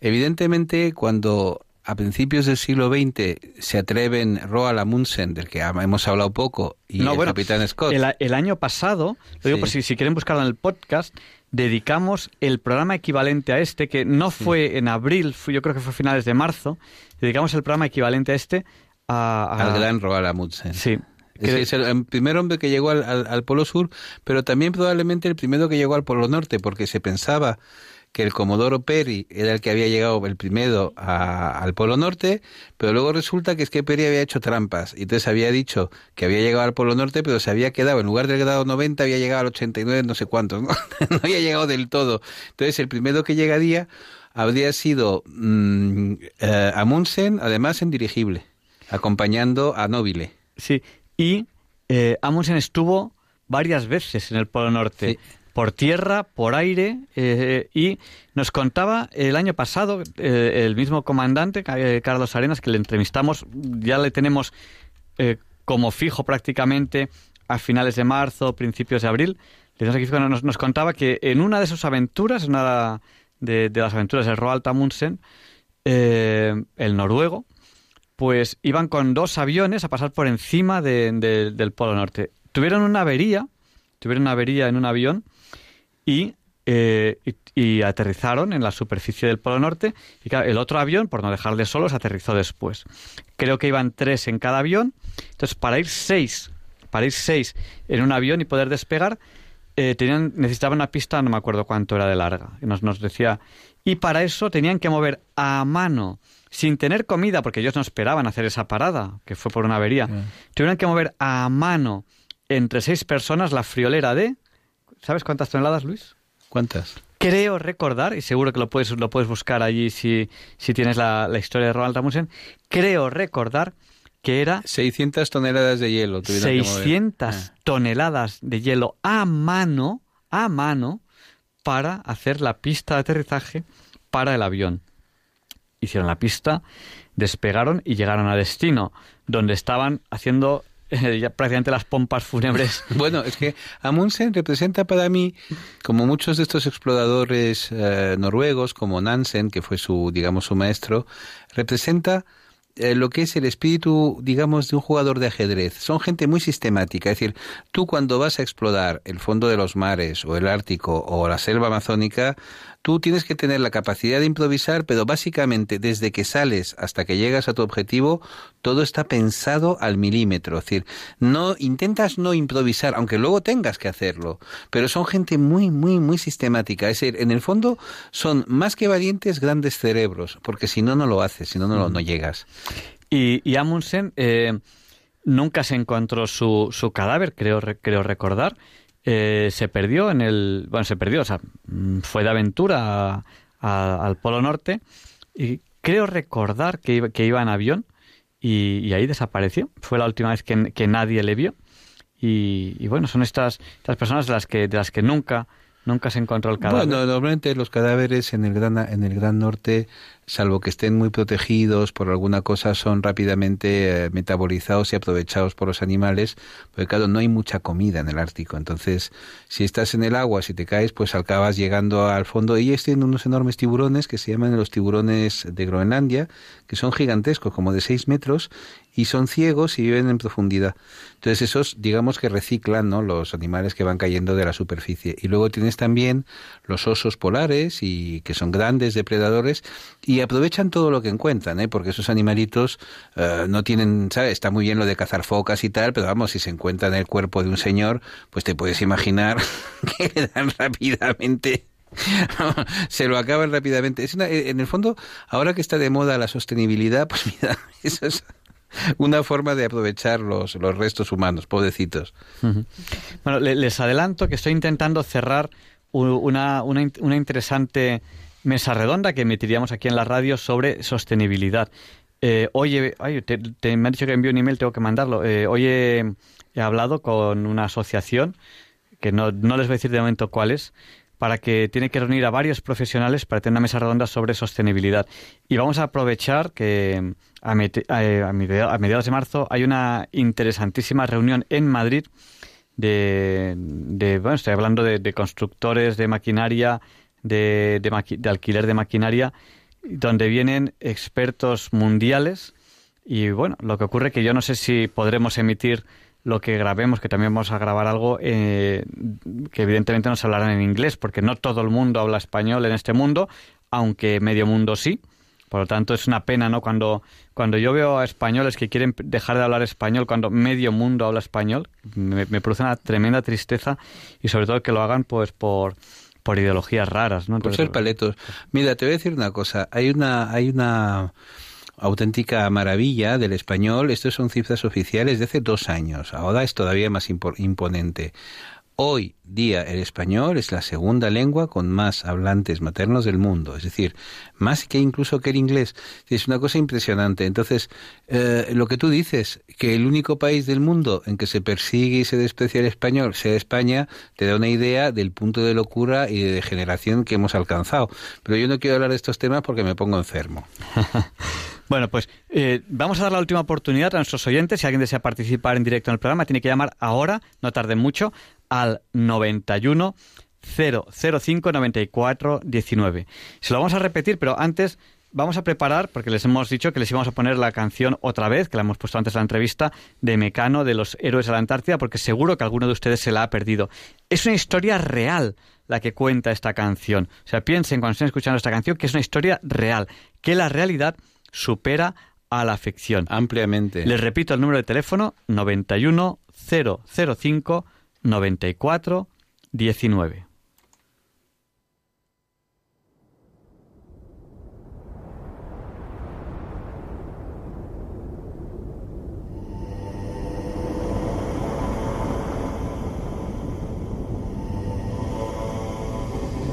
Evidentemente, cuando a principios del siglo XX se atreven Roald Amundsen, del que hemos hablado poco, y No, el bueno, Capitán Scott. El, el año pasado, lo digo Sí. por si, si quieren buscarlo en el podcast, dedicamos el programa equivalente a este, que no fue en abril, fue- yo creo que fue a finales de marzo, dedicamos el programa equivalente a este a... a- al gran Roald Amundsen. Sí. Es, es el, primer hombre que llegó al, al- al Polo Sur, pero también probablemente el primero que llegó al Polo Norte, porque se pensaba que el Comodoro Perry era el que había llegado el primero a- al Polo Norte, pero luego resulta que es que Perry había hecho trampas, y entonces había dicho que había llegado al Polo Norte, pero se había quedado, en lugar del grado 90, había llegado al 89, no sé cuántos, ¿no? [laughs] no había llegado del todo. Entonces el primero que llegaría habría sido mm, eh, Amundsen, además en dirigible, acompañando a Nobile. Sí, y eh, Amundsen estuvo varias veces en el Polo Norte, por tierra, por aire, eh, y nos contaba el año pasado eh, el mismo comandante, Carlos Arenas, que le entrevistamos, ya le tenemos como fijo prácticamente a finales de marzo, principios de abril, le tenemos aquí fijo, nos, nos contaba que en una de sus aventuras, en una de, de las aventuras del Roald Amundsen, eh, el noruego, pues iban con dos aviones a pasar por encima de- de- del Polo Norte. Tuvieron una avería, tuvieron una avería en un avión y, eh, y, aterrizaron en la superficie del Polo Norte. Y el otro avión, por no dejarles solos, aterrizó después. Creo que iban tres en cada avión. Entonces, para ir seis, para ir seis en un avión y poder despegar, eh, tenían, necesitaban una pista, no me acuerdo cuánto era de larga, nos, nos decía. Y para eso tenían que mover a mano, sin tener comida, porque ellos no esperaban hacer esa parada, que fue por una avería. Tuvieron que mover a mano entre seis personas la friolera de... ¿Sabes cuántas toneladas, Luis? ¿Cuántas? Creo recordar, y seguro que lo puedes, lo puedes buscar allí si, si tienes la, la historia de Roald Amundsen, creo recordar que era 600 toneladas de hielo. tuvieron que mover. 600 toneladas de hielo a mano, a mano, para hacer la pista de aterrizaje para el avión. Hicieron la pista, despegaron y llegaron a destino, donde estaban haciendo eh, ya prácticamente las pompas fúnebres. [laughs] Bueno, es que Amundsen representa para mí, como muchos de estos exploradores eh, noruegos, como Nansen, que fue su, digamos, su maestro, representa eh, lo que es el espíritu, digamos, de un jugador de ajedrez. Son gente muy sistemática. Es decir, tú cuando vas a explorar el fondo de los mares o el Ártico o la selva amazónica, tú tienes que tener la capacidad de improvisar, pero básicamente desde que sales hasta que llegas a tu objetivo, todo está pensado al milímetro. Es decir, no intentas no improvisar, aunque luego tengas que hacerlo, pero son gente muy, muy, muy sistemática. Es decir, en el fondo son más que valientes grandes cerebros, porque si no, no lo haces, si no, no, no llegas. Y, y Amundsen eh, nunca se encontró su, su cadáver, creo, re- creo recordar. Eh, se perdió en el. Bueno, se perdió, o sea, mm, fue de aventura a- al Polo Norte. Y creo recordar que iba, que iba en avión y, y ahí desapareció. Fue la última vez que, nadie le vio. Y, y bueno, son estas, estas personas de las que, de las que nunca, nunca se encontró el cadáver. Bueno, normalmente los cadáveres en el gran en el Gran Norte, salvo que estén muy protegidos por alguna cosa, son rápidamente eh, metabolizados y aprovechados por los animales, porque claro, no hay mucha comida en el Ártico. Entonces, si estás en el agua, si te caes, pues acabas llegando al fondo. Y ellos tienen unos enormes tiburones que se llaman los tiburones de Groenlandia, que son gigantescos, como de 6 metros, y son ciegos y viven en profundidad. Entonces esos, digamos que reciclan ¿no? los animales que van cayendo de la superficie. Y luego tienes también los osos polares, y que son grandes depredadores, y aprovechan todo lo que encuentran, ¿eh? porque esos animalitos eh, no tienen, ¿sabes? Está muy bien lo de cazar focas y tal, pero vamos, si se encuentran el cuerpo de un señor, pues te puedes imaginar [laughs] que le dan rápidamente [laughs] se lo acaban rápidamente. Es una- en el fondo, ahora que está de moda la sostenibilidad, pues mira, [laughs] eso es [laughs] una forma de aprovechar los, los restos humanos, pobrecitos. Bueno, le- les adelanto que estoy intentando cerrar una, una, una interesante mesa redonda que emitiríamos aquí en la radio sobre sostenibilidad. Eh, oye, ay, te, me han dicho que envío un email, tengo que mandarlo. Eh, hoy he, he hablado con una asociación, que no, no les voy a decir de momento cuál es, para que tiene que reunir a varios profesionales para tener una mesa redonda sobre sostenibilidad. Y vamos a aprovechar que a, mete- a- a media- a mediados de marzo hay una interesantísima reunión en Madrid de, de- bueno, estoy hablando de, constructores de maquinaria, de, de de alquiler de maquinaria, donde vienen expertos mundiales y bueno, lo que ocurre que yo no sé si podremos emitir lo que grabemos, que también vamos a grabar algo eh, que evidentemente nos hablarán en inglés, porque no todo el mundo habla español en este mundo, aunque medio mundo sí. Por lo tanto, es una pena, ¿no? Cuando, cuando yo veo a españoles que quieren dejar de hablar español, cuando medio mundo habla español, me, me produce una tremenda tristeza y sobre todo que lo hagan pues por, por ideologías raras, ¿no? Por ser paletos. Mira, te voy a decir una cosa. Hay una, hay una auténtica maravilla del español. Estas son cifras oficiales de hace dos años. Ahora es todavía más impo- imponente. Hoy día el español es la segunda lengua con más hablantes maternos del mundo, es decir, más que incluso que el inglés. Es una cosa impresionante. Entonces, eh, lo que tú dices, que el único país del mundo en que se persigue y se desprecia el español sea España, te da una idea del punto de locura y de degeneración que hemos alcanzado. Pero yo no quiero hablar de estos temas porque me pongo enfermo. [laughs] Bueno, pues eh, vamos a dar la última oportunidad a nuestros oyentes. Si alguien desea participar en directo en el programa, tiene que llamar ahora, no tarde mucho, al 91 005 94 19. Se lo vamos a repetir, pero antes vamos a preparar, porque les hemos dicho que les íbamos a poner la canción otra vez, que la hemos puesto antes en la entrevista, de Mecano, de los héroes de la Antártida, porque seguro que alguno de ustedes se la ha perdido. Es una historia real la que cuenta esta canción. O sea, piensen cuando estén escuchando esta canción que es una historia real, que la realidad supera a la ficción. Ampliamente. Les repito el número de teléfono 91 005 94 19.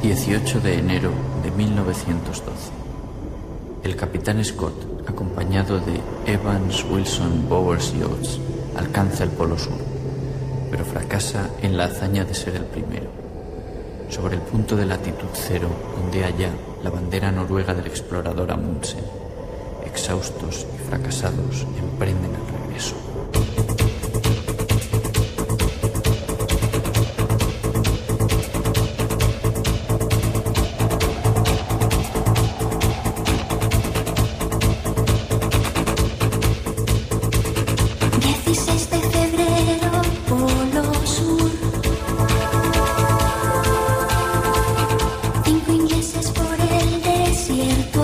...18 de enero de 1912... ...el capitán Scott, acompañado de Evans Wilson Bowers Yachts... ...alcanza el Polo Sur... ...pero fracasa en la hazaña de ser el primero... ...sobre el punto de latitud cero... ...donde halla la bandera noruega del explorador Amundsen... ...exhaustos y fracasados emprenden el regreso... desierto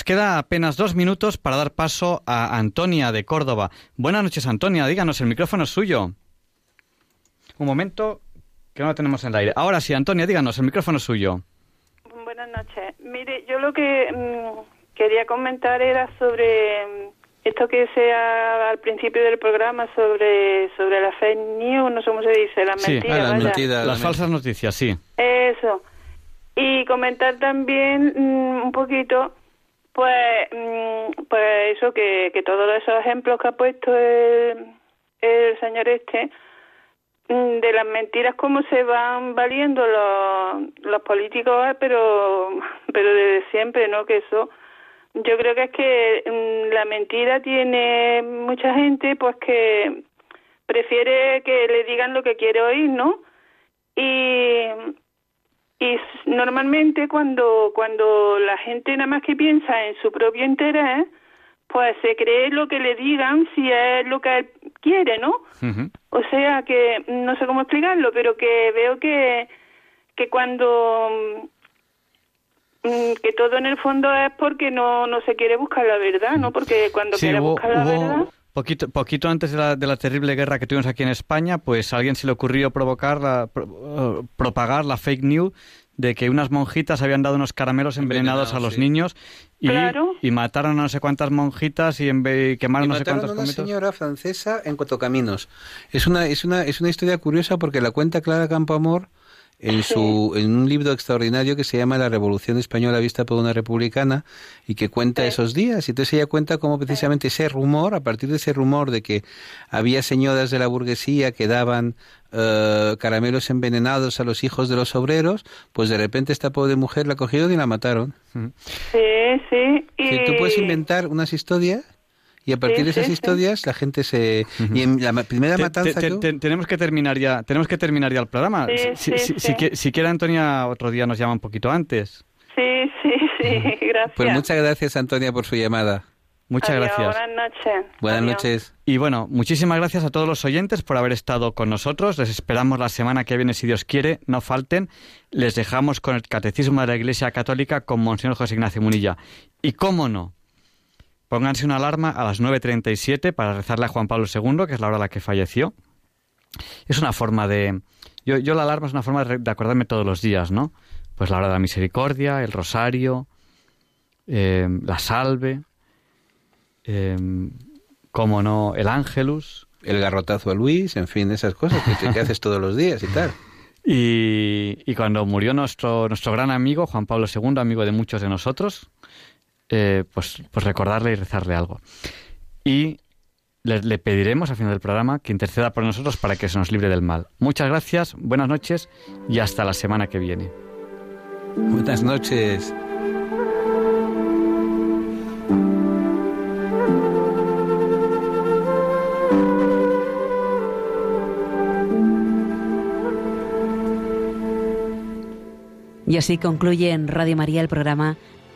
nos queda apenas dos minutos para dar paso a Antonia de Córdoba. Buenas noches, Antonia. Díganos, el micrófono es suyo. Un momento, que no lo tenemos en el aire. Ahora sí, Antonia, díganos, el micrófono es suyo. Buenas noches. Mire, yo lo que mm, quería comentar era sobre mm, esto que sea al principio del programa sobre sobre la fake news, no sé cómo se dice, las Sí, mentiras. vaya. las falsas noticias, sí. Eso. Y comentar también mm, un poquito, pues, mm, pues eso, que, todos esos ejemplos que ha puesto el, el señor este, mm, de las mentiras, cómo se van valiendo los, los políticos, eh, pero, [laughs] pero desde siempre, ¿no? Que eso, yo creo que es que mm, la mentira tiene mucha gente, pues que prefiere que le digan lo que quiere oír, ¿no? Y, y normalmente cuando cuando la gente nada más que piensa en su propio interés, pues se cree lo que le digan si es lo que él quiere, ¿no? O sea que no sé cómo explicarlo, pero que veo que que cuando mm, que todo en el fondo es porque no no se quiere buscar la verdad, ¿no? Porque cuando Sí, quiere buscar la hubo verdad, poquito, poquito antes de la, de la terrible guerra que tuvimos aquí en España, pues a alguien se le ocurrió provocar la, pro- eh, propagar la fake news de que unas monjitas habían dado unos caramelos envenenados a los niños y, Claro. y mataron a no sé cuántas monjitas y, en vez- y quemaron Y no sé mataron cuántos a una conventos. señora francesa en Cuatro Caminos. Es una, es una, es una historia curiosa porque la cuenta Clara Campoamor en su en un libro extraordinario que se llama La Revolución Española vista por una republicana y que cuenta esos días. Y entonces ella cuenta cómo precisamente ese rumor, a partir de ese rumor de que había señoras de la burguesía que daban eh, caramelos envenenados a los hijos de los obreros, pues de repente esta pobre mujer la cogieron y la mataron. sí, sí, y Sí, tú puedes inventar unas historias y a partir Sí, de esas sí, sí. historias la gente se... Y en la primera Te- matanza... te- que hubo- te- tenemos que terminar ya tenemos que terminar ya el programa Sí, si, sí, si- sí. si si quiere Antonia otro día nos llama un poquito antes sí, sí, sí, [laughs] gracias. Pues muchas gracias Antonia por su llamada. muchas Adiós, gracias Buenas noches. Buenas Adiós. noches. Y bueno, muchísimas gracias a todos los oyentes por haber estado con nosotros. Les esperamos la semana que viene, si Dios quiere. No falten. Les dejamos con el Catecismo de la Iglesia Católica con Monseñor José Ignacio Munilla. Y cómo no, pónganse una alarma a las 9.37 para rezarle a Juan Pablo II, que es la hora a la que falleció. Es una forma de... Yo, yo la alarma es una forma de, acordarme todos los días, ¿no? Pues la hora de la misericordia, el rosario, eh, la salve, eh, cómo no, el ángelus. El garrotazo a Luis, en fin, esas cosas que, que haces todos los días y tal. [laughs] Y, y cuando murió nuestro, nuestro gran amigo, Juan Pablo II, amigo de muchos de nosotros, eh, pues, pues recordarle y rezarle algo. Y le, le pediremos al final del programa que interceda por nosotros para que se nos libre del mal. Muchas gracias, buenas noches y hasta la semana que viene. Buenas noches. Y así concluye en Radio María el programa